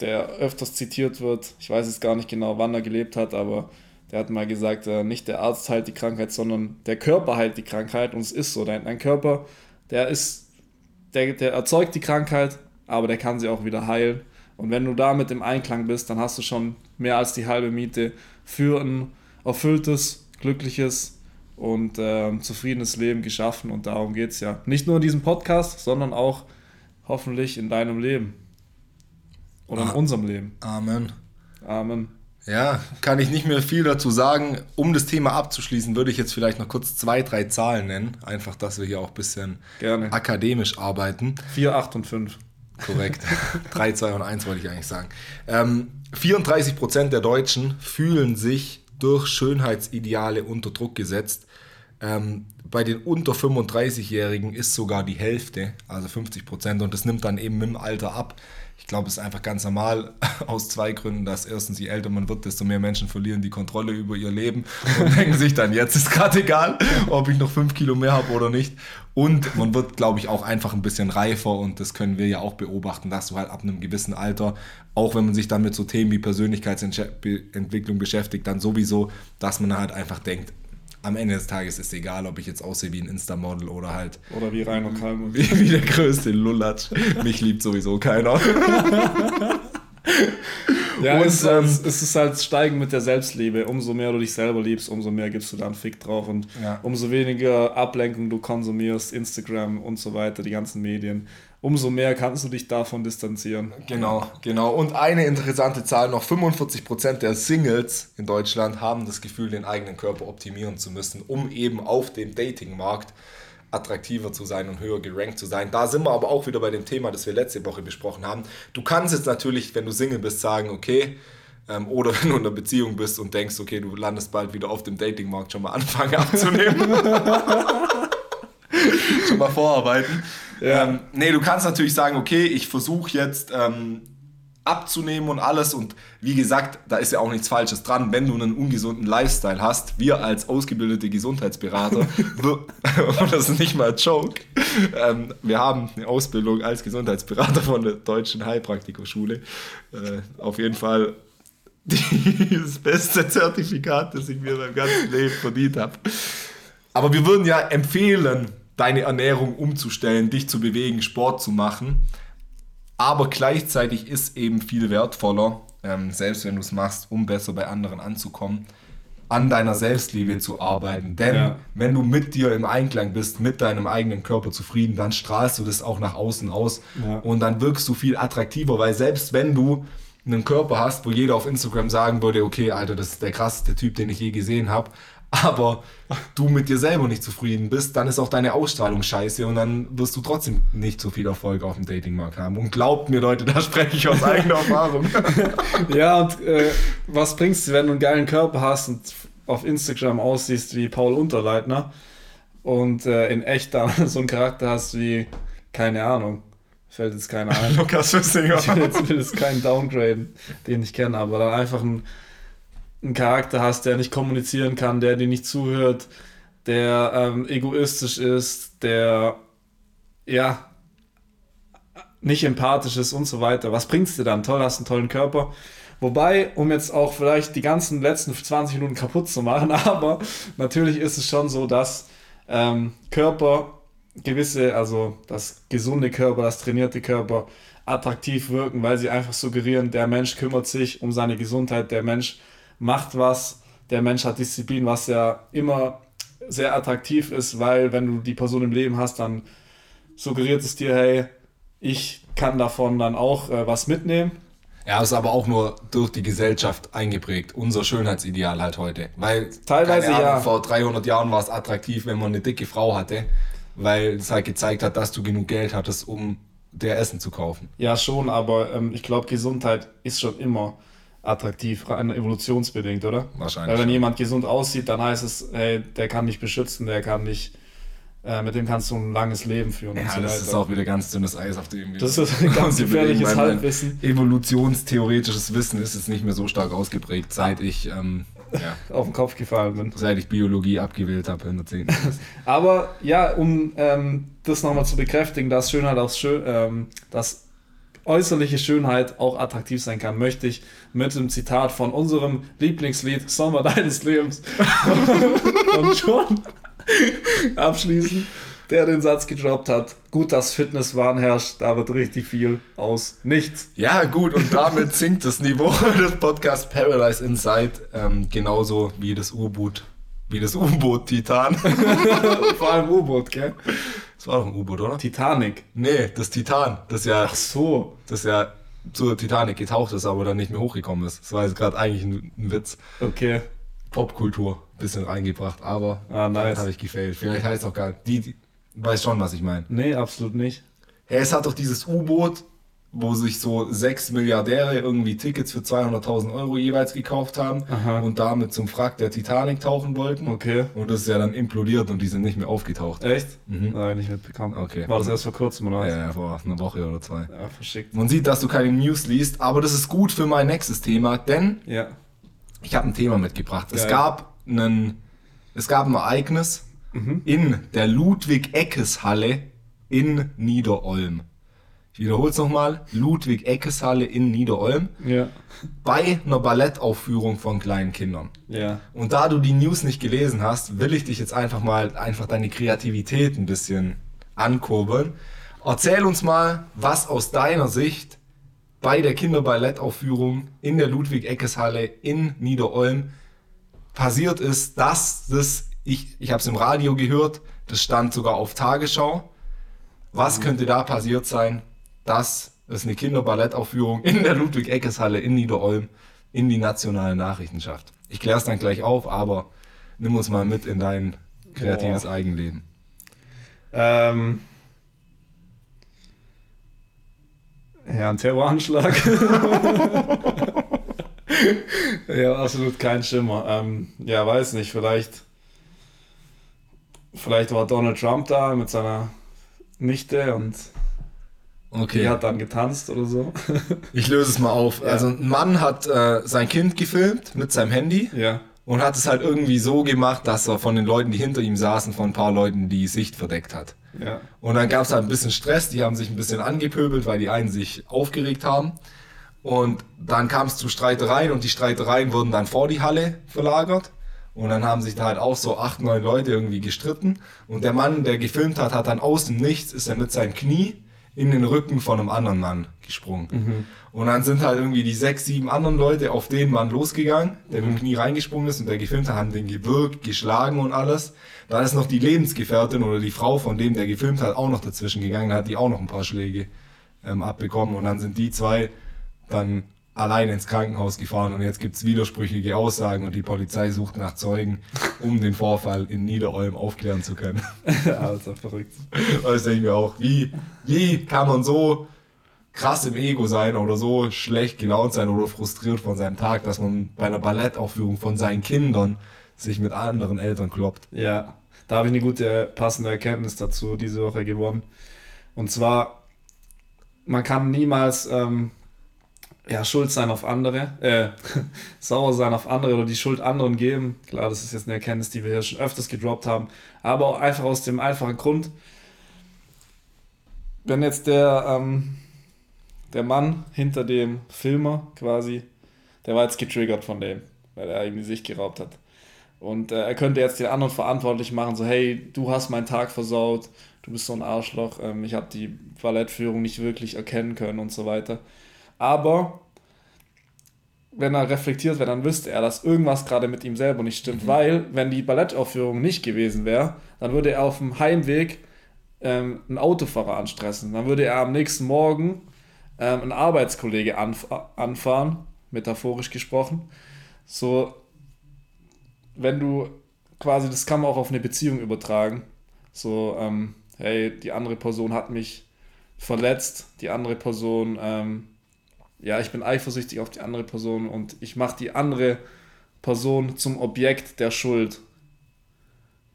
der öfters zitiert wird. Ich weiß jetzt gar nicht genau, wann er gelebt hat, aber der hat mal gesagt, äh, nicht der Arzt heilt die Krankheit, sondern der Körper heilt die Krankheit. Und es ist so. Dein, dein Körper, der ist, der, der erzeugt die Krankheit, aber der kann sie auch wieder heilen. Und wenn du damit im Einklang bist, dann hast du schon mehr als die halbe Miete für ein erfülltes, glückliches und äh, zufriedenes Leben geschaffen. Und darum geht es ja. Nicht nur in diesem Podcast, sondern auch hoffentlich in deinem Leben. Oder in unserem Leben. Amen. Amen. Ja, kann ich nicht mehr viel dazu sagen. Um das Thema abzuschließen, würde ich jetzt vielleicht noch kurz zwei, drei Zahlen nennen. Einfach, dass wir hier auch ein bisschen Gerne. akademisch arbeiten. 4, 8 und 5. Korrekt. 3, 2 und 1 wollte ich eigentlich sagen. Ähm, 34% der Deutschen fühlen sich durch Schönheitsideale unter Druck gesetzt. Ähm, bei den unter 35-Jährigen ist sogar die Hälfte, also 50%, und das nimmt dann eben mit dem Alter ab. Ich glaube, es ist einfach ganz normal aus zwei Gründen, dass erstens, je älter man wird, desto mehr Menschen verlieren die Kontrolle über ihr Leben und denken sich dann, jetzt ist gerade egal, ob ich noch fünf Kilo mehr habe oder nicht. Und man wird, glaube ich, auch einfach ein bisschen reifer und das können wir ja auch beobachten, dass du halt ab einem gewissen Alter, auch wenn man sich dann mit so Themen wie Persönlichkeitsentwicklung beschäftigt, dann sowieso, dass man halt einfach denkt, am Ende des Tages ist es egal, ob ich jetzt aussehe wie ein Insta-Model oder halt. Oder wie Rainer Kalmund. Wie, wie der größte Lullatsch. Mich liebt sowieso keiner. ja, und, es, ähm, es ist halt Steigen mit der Selbstliebe. Umso mehr du dich selber liebst, umso mehr gibst du dann Fick drauf und ja. umso weniger Ablenkung du konsumierst, Instagram und so weiter, die ganzen Medien, umso mehr kannst du dich davon distanzieren. Genau, genau. Und eine interessante Zahl noch: 45% der Singles in Deutschland haben das Gefühl, den eigenen Körper optimieren zu müssen, um eben auf dem Datingmarkt attraktiver zu sein und höher gerankt zu sein. Da sind wir aber auch wieder bei dem Thema, das wir letzte Woche besprochen haben. Du kannst jetzt natürlich, wenn du Single bist, sagen, okay, ähm, oder wenn du in einer Beziehung bist und denkst, okay, du landest bald wieder auf dem Datingmarkt, schon mal anfangen abzunehmen. schon mal vorarbeiten. Ja. Ähm, nee, du kannst natürlich sagen, okay, ich versuche jetzt ähm, abzunehmen und alles. Und wie gesagt, da ist ja auch nichts Falsches dran, wenn du einen ungesunden Lifestyle hast. Wir als ausgebildete Gesundheitsberater, und das ist nicht mal ein Joke, ähm, wir haben eine Ausbildung als Gesundheitsberater von der Deutschen Heilpraktikerschule. Äh, auf jeden Fall das beste Zertifikat, das ich mir mein ganzes Leben verdient habe. Aber wir würden ja empfehlen, deine Ernährung umzustellen, dich zu bewegen, Sport zu machen. Aber gleichzeitig ist eben viel wertvoller, ähm, selbst wenn du es machst, um besser bei anderen anzukommen, an deiner Selbstliebe zu arbeiten. Denn ja. wenn du mit dir im Einklang bist, mit deinem eigenen Körper zufrieden, dann strahlst du das auch nach außen aus ja. und dann wirkst du viel attraktiver, weil selbst wenn du einen Körper hast, wo jeder auf Instagram sagen würde, okay, Alter, das ist der krasseste Typ, den ich je gesehen habe, aber du mit dir selber nicht zufrieden bist, dann ist auch deine Ausstrahlung scheiße und dann wirst du trotzdem nicht so viel Erfolg auf dem Datingmarkt haben. Und glaubt mir, Leute, da spreche ich aus eigener Erfahrung. ja, und äh, was bringst du, wenn du einen geilen Körper hast und auf Instagram aussiehst wie Paul Unterleitner und äh, in echt dann so einen Charakter hast wie, keine Ahnung, fällt jetzt keiner ein. Lukas Füssinger. Ich will jetzt, will jetzt keinen downgraden, den ich kenne, aber dann einfach ein einen Charakter hast, der nicht kommunizieren kann, der dir nicht zuhört, der ähm, egoistisch ist, der ja nicht empathisch ist und so weiter. Was bringt's dir dann? Toll, hast einen tollen Körper. Wobei, um jetzt auch vielleicht die ganzen letzten 20 Minuten kaputt zu machen, aber natürlich ist es schon so, dass ähm, Körper gewisse, also das gesunde Körper, das trainierte Körper attraktiv wirken, weil sie einfach suggerieren, der Mensch kümmert sich um seine Gesundheit, der Mensch macht was, der Mensch hat Disziplin, was ja immer sehr attraktiv ist, weil wenn du die Person im Leben hast, dann suggeriert es dir, hey, ich kann davon dann auch äh, was mitnehmen. Ja, ist aber auch nur durch die Gesellschaft eingeprägt. Unser Schönheitsideal halt heute. Weil teilweise Ahnung, ja. Vor 300 Jahren war es attraktiv, wenn man eine dicke Frau hatte, weil es halt gezeigt hat, dass du genug Geld hattest, um der Essen zu kaufen. Ja, schon, aber ähm, ich glaube, Gesundheit ist schon immer attraktiv, rein evolutionsbedingt, oder? Wahrscheinlich. Weil wenn jemand gesund aussieht, dann heißt es, hey, der kann dich beschützen, der kann dich Äh, mit dem kannst du ein langes Leben führen. Ja, so das weiter. ist auch wieder ganz dünnes Eis, auf dem wir Das ist ein ganz gefährliches Halbwissen. Evolutionstheoretisches Wissen ist jetzt nicht mehr so stark ausgeprägt, seit ich, ähm, ja, auf den Kopf gefallen bin. seit ich Biologie abgewählt habe in der 10. Aber ja, um ähm, das nochmal zu bekräftigen, dass Schönheit auch schön, ähm, dass äußerliche Schönheit auch attraktiv sein kann, möchte ich mit dem Zitat von unserem Lieblingslied Sommer deines Lebens von John abschließen, der den Satz gedroppt hat. Gut, dass Fitnesswahn herrscht, da wird richtig viel aus nichts. Ja, gut, und damit sinkt das Niveau des Podcasts Paradise Inside ähm, genauso wie das U-Boot, wie das U-Boot Titan. Vor allem U-Boot, gell? Das war doch ein U-Boot, oder? Titanic. Nee, das Titan, das ja, Ach so. das ja zur Titanic getaucht ist, aber dann nicht mehr hochgekommen ist. Das war jetzt gerade eigentlich ein, ein Witz. Okay. Popkultur bisschen reingebracht, aber Ah, nice. habe ich gefailt. Vielleicht heißt es auch gar nicht. Die, die weiß schon, was ich meine. Nee, absolut nicht. Ja, es hat doch dieses U-Boot, wo sich so sechs Milliardäre irgendwie Tickets für 200.000 Euro jeweils gekauft haben Aha. und damit zum Wrack der Titanic tauchen wollten. Okay. Und das ist ja dann implodiert und die sind nicht mehr aufgetaucht. Echt? Mhm. Nein, nicht mitbekommen. Okay. War das erst vor kurzem oder was? Ja, ja, vor einer Woche oder zwei. Ja, verschickt. Man sieht, dass du keine News liest, aber das ist gut für mein nächstes Thema, denn Ja. ich habe ein Thema mitgebracht. Es Geil. gab einen, es gab ein Ereignis Mhm. in der Ludwig-Eckes-Halle in Niederolm. Ich wiederhole es nochmal. Ludwig-Eckes-Halle in Niederolm. Ja. Bei einer Ballettaufführung von kleinen Kindern. Ja. Und da du die News nicht gelesen hast, will ich dich jetzt einfach mal, einfach deine Kreativität ein bisschen ankurbeln. Erzähl uns mal, was aus deiner Sicht bei der Kinderballettaufführung in der Ludwig-Eckes-Halle in Niederolm passiert ist, dass das, ich, ich habe es im Radio gehört, das stand sogar auf Tagesschau. Was könnte da passiert sein, dass es eine Kinderballettaufführung in der Ludwig-Eckes-Halle in Niederolm in die nationalen Nachrichten schafft? Ich kläre es dann gleich auf, aber nimm uns mal mit in dein kreatives Boah. Eigenleben. Ähm. Ja, ein Terroranschlag. ja, absolut kein Schimmer. Ähm, ja, weiß nicht, vielleicht. Vielleicht war Donald Trump da mit seiner Nichte und Okay. die hat dann getanzt oder so. Ich löse es mal auf. Ja. Also ein Mann hat äh, sein Kind gefilmt mit seinem Handy ja. und hat es halt irgendwie so gemacht, dass er von den Leuten, die hinter ihm saßen, von ein paar Leuten die Sicht verdeckt hat. Ja. Und dann gab es halt ein bisschen Stress, die haben sich ein bisschen angepöbelt, weil die einen sich aufgeregt haben. Und dann kam es zu Streitereien und die Streitereien wurden dann vor die Halle verlagert. Und dann haben sich da halt auch so acht, neun Leute irgendwie gestritten. Und der Mann, der gefilmt hat, hat dann aus dem Nichts, ist er mit seinem Knie in den Rücken von einem anderen Mann gesprungen. Und dann sind halt irgendwie die sechs, sieben anderen Leute auf den Mann losgegangen, der mit dem Knie reingesprungen ist und der gefilmt hat, haben den gewürgt, geschlagen und alles. Dann ist noch die Lebensgefährtin oder die Frau von dem, der gefilmt hat, auch noch dazwischen gegangen, hat die auch noch ein paar Schläge ähm, abbekommen und dann sind die zwei dann allein ins Krankenhaus gefahren und jetzt gibt's widersprüchliche Aussagen und die Polizei sucht nach Zeugen, um den Vorfall in Niederolm aufklären zu können. Alter, verrückt. Das denke ich mir auch, wie, wie kann man so krass im Ego sein oder so schlecht gelaunt sein oder frustriert von seinem Tag, dass man bei einer Ballettaufführung von seinen Kindern sich mit anderen Eltern kloppt. Ja, da habe ich eine gute passende Erkenntnis dazu diese Woche gewonnen. Und zwar, man kann niemals ähm, ja, schuld sein auf andere, äh, sauer sein auf andere oder die Schuld anderen geben. Klar, das ist jetzt eine Erkenntnis, die wir hier schon öfters gedroppt haben, aber auch einfach aus dem einfachen Grund, wenn jetzt der, ähm, der Mann hinter dem Filmer quasi, der war jetzt getriggert von dem, weil er ihm die Sicht geraubt hat. Und äh, er könnte jetzt den anderen verantwortlich machen, so hey, du hast meinen Tag versaut, du bist so ein Arschloch, ähm, ich habe die Ballettführung nicht wirklich erkennen können und so weiter. Aber wenn er reflektiert wäre, dann wüsste er, dass irgendwas gerade mit ihm selber nicht stimmt, weil wenn die Ballettaufführung nicht gewesen wäre, dann würde er auf dem Heimweg ähm, einen Autofahrer anstressen. Dann würde er am nächsten Morgen ähm, einen Arbeitskollege anf anfahren, metaphorisch gesprochen. So, wenn du quasi, das kann man auch auf eine Beziehung übertragen. So, ähm, hey, die andere Person hat mich verletzt, die andere Person, ähm, ja, ich bin eifersüchtig auf die andere Person und ich mache die andere Person zum Objekt der Schuld.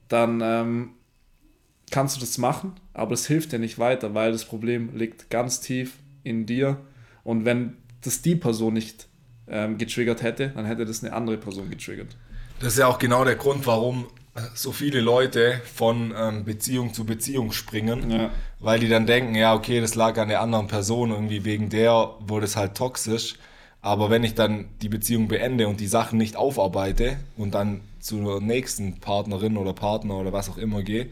Dann, ähm, kannst du das machen, aber es hilft dir nicht weiter, weil das Problem liegt ganz tief in dir. Und wenn das die Person nicht ähm, getriggert hätte, dann hätte das eine andere Person getriggert. Das ist ja auch genau der Grund, warum so viele Leute von ähm, Beziehung zu Beziehung springen, Ja. weil die dann denken, ja, okay, das lag an der anderen Person, irgendwie wegen der wurde es halt toxisch. Aber wenn ich dann die Beziehung beende und die Sachen nicht aufarbeite und dann zur nächsten Partnerin oder Partner oder was auch immer gehe,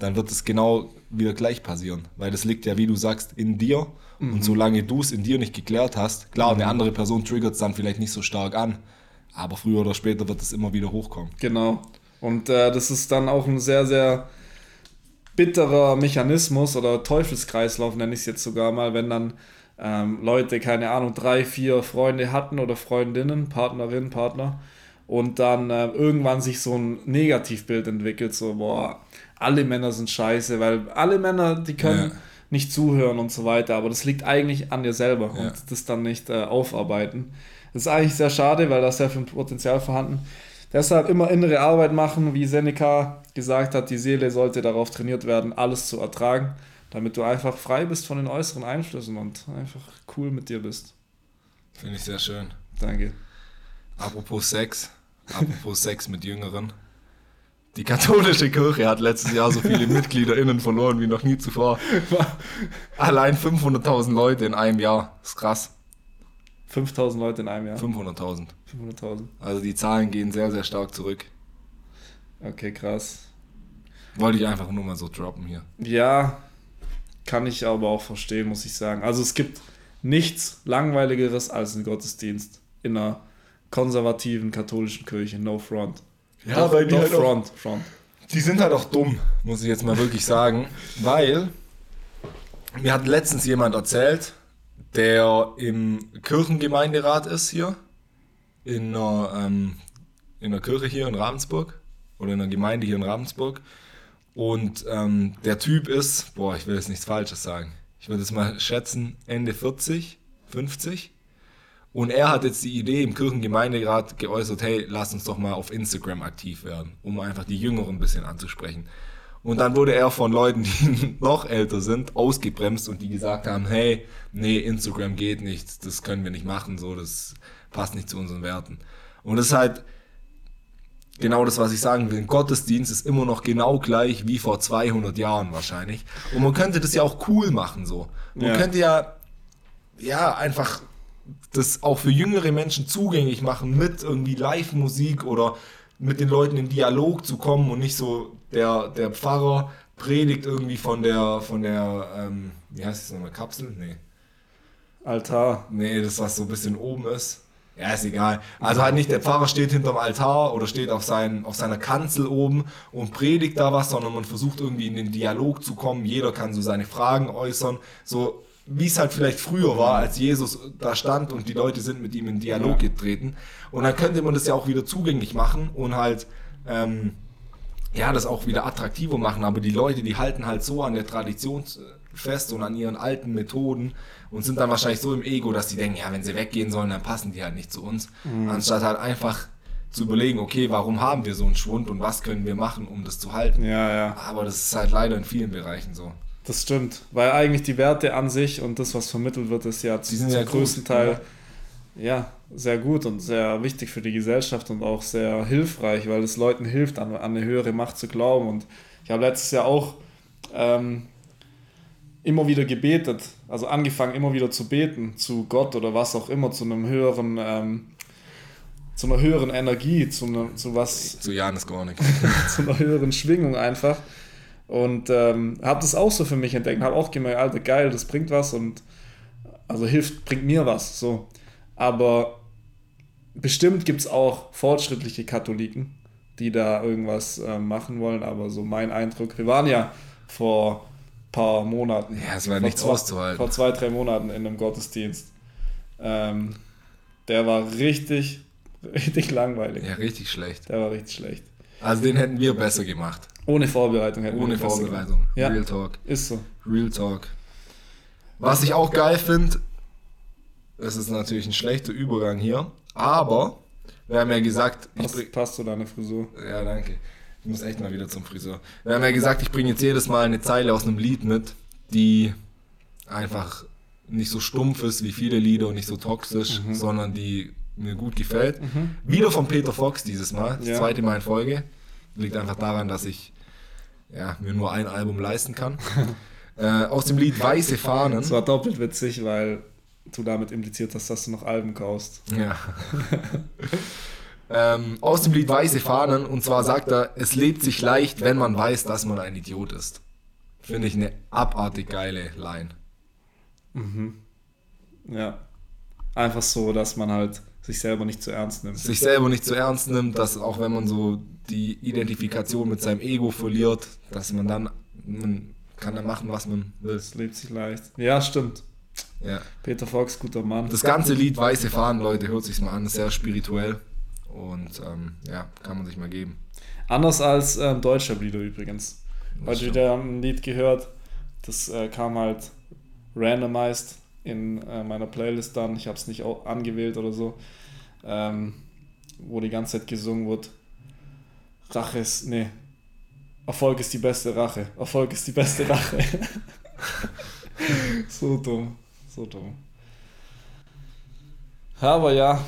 dann wird es genau wieder gleich passieren. Weil das liegt ja, wie du sagst, in dir. Und solange du es in dir nicht geklärt hast, klar, eine andere Person triggert es dann vielleicht nicht so stark an. Aber früher oder später wird es immer wieder hochkommen. Genau. Und äh, das ist dann auch ein sehr, sehr bitterer Mechanismus oder Teufelskreislauf, nenne ich es jetzt sogar mal, wenn dann ähm, Leute, keine Ahnung, drei, vier Freunde hatten oder Freundinnen, Partnerin, Partner und dann äh, irgendwann sich so ein Negativbild entwickelt, so, boah, alle Männer sind scheiße, weil alle Männer, die können Ja. nicht zuhören und so weiter, aber das liegt eigentlich an dir selber Ja. und das dann nicht äh, aufarbeiten. Das ist eigentlich sehr schade, weil da ist sehr viel Potenzial vorhanden. Deshalb immer innere Arbeit machen, wie Seneca gesagt hat, die Seele sollte darauf trainiert werden, alles zu ertragen, damit du einfach frei bist von den äußeren Einflüssen und einfach cool mit dir bist. Finde ich sehr schön. Danke. Apropos Sex, apropos Sex mit Jüngeren. Die katholische Kirche hat letztes Jahr so viele MitgliederInnen verloren wie noch nie zuvor. Allein 500.000 Leute in einem Jahr. Ist krass. 5000 Leute in einem Jahr. 500.000. 500.000. Also die Zahlen gehen sehr, sehr stark zurück. Okay, krass. Wollte ich einfach nur mal so droppen hier. Ja, kann ich aber auch verstehen, muss ich sagen. Also es gibt nichts langweiligeres als ein Gottesdienst in einer konservativen katholischen Kirche. No front. Ja, Doch- weil die doch halt auch- front, front. Die sind halt auch dumm, muss ich jetzt mal wirklich sagen. Weil mir hat letztens jemand erzählt, der im Kirchengemeinderat ist hier, in einer, ähm, in einer Kirche hier in Ravensburg oder in einer Gemeinde hier in Ravensburg. Und ähm, der Typ ist, boah, ich will jetzt nichts Falsches sagen. Ich würde es mal schätzen, Ende 40, 50. Und er hat jetzt die Idee im Kirchengemeinderat geäußert, hey, lass uns doch mal auf Instagram aktiv werden, um einfach die Jüngeren ein bisschen anzusprechen. Und dann wurde er von Leuten, die noch älter sind, ausgebremst und die gesagt haben, hey, nee, Instagram geht nicht, das können wir nicht machen, so, das passt nicht zu unseren Werten. Und das ist halt genau das, was ich sagen will. Ein Gottesdienst ist immer noch genau gleich wie vor 200 Jahren wahrscheinlich. Und man könnte das ja auch cool machen, so. Man Ja. könnte ja, ja, einfach das auch für jüngere Menschen zugänglich machen mit irgendwie Live-Musik oder mit den Leuten in Dialog zu kommen und nicht so der, der Pfarrer predigt irgendwie von der, von der, ähm, wie heißt das nochmal, Kapsel? Nee. Altar. Nee, das was so ein bisschen oben ist. Ja, ist egal. Also halt nicht der Pfarrer steht hinterm Altar oder steht auf, sein, auf seiner Kanzel oben und predigt da was, sondern man versucht irgendwie in den Dialog zu kommen. Jeder kann so seine Fragen äußern. So wie es halt vielleicht früher war, als Jesus da stand und die Leute sind mit ihm in Dialog getreten. Und dann könnte man das ja auch wieder zugänglich machen und halt ähm, ja, das auch wieder attraktiver machen, aber die Leute, die halten halt so an der Tradition fest und an ihren alten Methoden und sind dann wahrscheinlich so im Ego, dass die denken, ja, wenn sie weggehen sollen, dann passen die halt nicht zu uns. Anstatt halt einfach zu überlegen, okay, warum haben wir so einen Schwund und was können wir machen, um das zu halten. Ja, ja. Aber das ist halt leider in vielen Bereichen so. Das stimmt. Weil eigentlich die Werte an sich und das, was vermittelt wird, ist ja zum ja gut, größten Teil ja, sehr gut und sehr wichtig für die Gesellschaft und auch sehr hilfreich, weil es Leuten hilft, an, an eine höhere Macht zu glauben. Und ich habe letztes Jahr auch ähm, immer wieder gebetet, also angefangen immer wieder zu beten zu Gott oder was auch immer, zu einem höheren, ähm, zu einer höheren Energie, zu, einer, zu was, Zu Janis Gornik. zu einer höheren Schwingung einfach. Und ähm, habe das auch so für mich entdeckt, habe auch gemerkt, Alter, geil, das bringt was und also hilft, bringt mir was. So. Aber bestimmt gibt es auch fortschrittliche Katholiken, die da irgendwas äh, machen wollen, aber so mein Eindruck, wir waren ja vor ein paar Monaten, Ja, es war vor nichts zwei, auszuhalten. vor zwei, drei Monaten in einem Gottesdienst. Ähm, der war richtig, richtig langweilig. Ja, richtig schlecht. Der war richtig schlecht. Also den hätten wir besser gemacht. Ohne Vorbereitung hätten wir Ohne Vorbereitung. Ja, Real Talk. ist so. Real Talk. Was ich auch geil finde, das ist natürlich ein schlechter Übergang hier, aber wir haben ja gesagt, Passt, passt zu deiner Frisur. ja danke. Ich muss echt mal wieder zum Friseur. Wir haben ja gesagt, ich bringe jetzt jedes Mal eine Zeile aus einem Lied mit, die einfach nicht so stumpf ist wie viele Lieder und nicht so toxisch, mhm. sondern die mir gut gefällt. Mhm. Wieder von Peter Fox dieses Mal, das ja. zweite Mal in Folge. Liegt einfach daran, dass ich ja, mir nur ein Album leisten kann. äh, aus dem Lied Weiße Fahnen. Das war doppelt witzig, weil du damit impliziert hast, dass du noch Alben kaufst. Ja. ähm, aus dem Lied Weiße Fahnen und zwar sagt er, es lebt sich leicht, wenn man weiß, dass man ein Idiot ist. Finde ich eine abartig geile Line. Mhm. Ja. Einfach so, dass man halt sich selber nicht zu ernst nimmt. Sich selber nicht zu ernst nimmt, dass auch wenn man so die Identifikation mit seinem Ego verliert, dass man dann, man kann dann machen, was man will. Es lebt sich leicht. Ja, stimmt. Ja. Peter Fox, guter Mann. Das ganze Lied Weiße Fahnen, Leute, hört sich's mal an, sehr spirituell und ähm, ja, kann man sich mal geben. Anders als ähm, deutscher Lieder übrigens. Heute wieder ein Lied gehört, das äh, kam halt randomized in äh, meiner Playlist dann. Ich habe es nicht angewählt oder so. Ähm, wo die ganze Zeit gesungen wird. Rache ist, nee. Erfolg ist die beste Rache. Erfolg ist die beste Rache. so dumm. So dumm. Aber ja,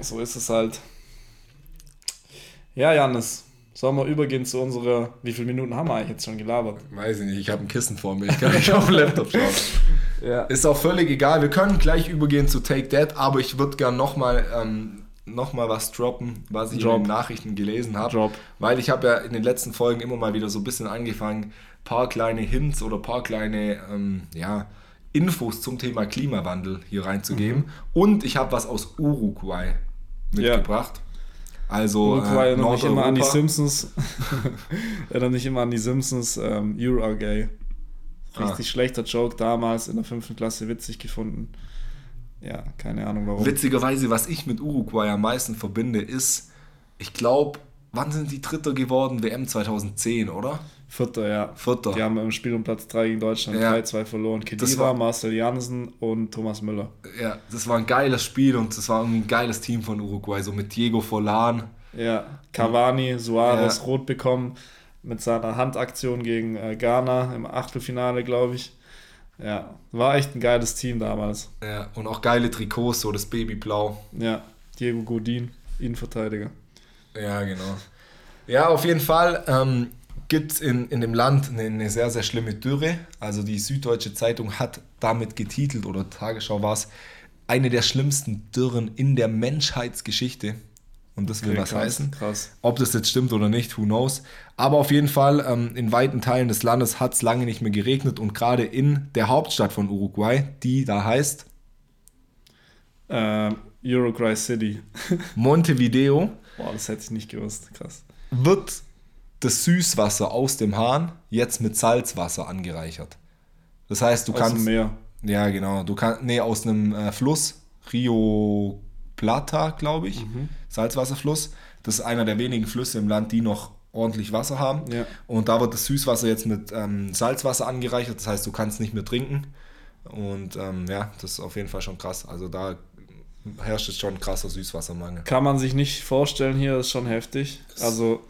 so ist es halt. Ja, Janis, Sollen wir übergehen zu unserer. Wie viele Minuten haben wir eigentlich jetzt schon gelabert? Weiß ich nicht, ich habe ein Kissen vor mir, ich kann nicht auf den Laptop schauen. ja. Ist auch völlig egal, wir können gleich übergehen zu Take That, aber ich würde gerne nochmal ähm, noch was droppen, was ich Drop. in den Nachrichten gelesen habe. Weil ich habe ja in den letzten Folgen immer mal wieder so ein bisschen angefangen, paar kleine Hints oder paar kleine ähm, ja, Infos zum Thema Klimawandel hier reinzugeben. Mhm. Und ich habe was aus Uruguay mitgebracht. Ja. Also Uruguay äh, nicht immer an die Simpsons. erinnert nicht immer an die Simpsons. Ähm, you are gay. Richtig ah. schlechter Joke damals in der fünften Klasse witzig gefunden. Ja, keine Ahnung warum. Witzigerweise, was ich mit Uruguay am meisten verbinde, ist, ich glaube, wann sind die Dritter geworden? WM 2010, oder? Vierter, ja. Vierter. Die haben im Spiel um Platz 3 gegen Deutschland ja. 3-2 verloren. Kedira, Marcel Jansen und Thomas Müller. Ja, das war ein geiles Spiel und das war ein geiles Team von Uruguay, so mit Diego Forlan. Ja, Cavani, Suarez ja. rot bekommen mit seiner Handaktion gegen äh, Ghana im Achtelfinale, glaube ich. Ja, war echt ein geiles Team damals. Ja, und auch geile Trikots, so das Babyblau. Ja, Diego Godin, Innenverteidiger. Ja, genau. Ja, auf jeden Fall. Ähm, gibt es in, in dem Land eine, eine, sehr, sehr schlimme Dürre. Also die Süddeutsche Zeitung hat damit getitelt, oder Tagesschau war es, eine der schlimmsten Dürren in der Menschheitsgeschichte. Und das will okay, was krass, heißen. Krass. Ob das jetzt stimmt oder nicht, who knows. Aber auf jeden Fall, ähm, in weiten Teilen des Landes hat es lange nicht mehr geregnet und gerade in der Hauptstadt von Uruguay, die da heißt äh, Uruguay City. Montevideo. Boah, das hätte ich nicht gewusst. Krass. Wird das Süßwasser aus dem Hahn jetzt mit Salzwasser angereichert. Das heißt, du aus kannst. Dem Meer. Ja, genau. Du kannst. Nee, aus einem äh, Fluss, Rio Plata, glaube ich. Mhm. Salzwasserfluss. Das ist einer der wenigen Flüsse im Land, die noch ordentlich Wasser haben. Ja. Und da wird das Süßwasser jetzt mit ähm, Salzwasser angereichert. Das heißt, du kannst nicht mehr trinken. Und ähm, ja, das ist auf jeden Fall schon krass. Also da herrscht jetzt schon ein krasser Süßwassermangel. Kann man sich nicht vorstellen hier, ist schon heftig. Also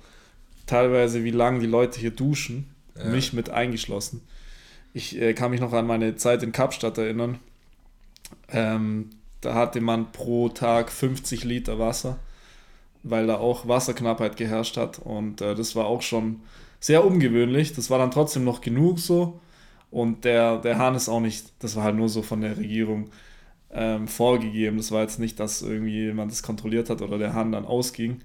teilweise, wie lange die Leute hier duschen, ja. mich mit eingeschlossen. Ich äh, kann mich noch an meine Zeit in Kapstadt erinnern. Ähm, da hatte man pro Tag 50 Liter Wasser, weil da auch Wasserknappheit geherrscht hat. Und äh, das war auch schon sehr ungewöhnlich. Das war dann trotzdem noch genug so. Und der, der Hahn ist auch nicht, das war halt nur so von der Regierung ähm, vorgegeben. Das war jetzt nicht, dass irgendwie jemand das kontrolliert hat oder der Hahn dann ausging.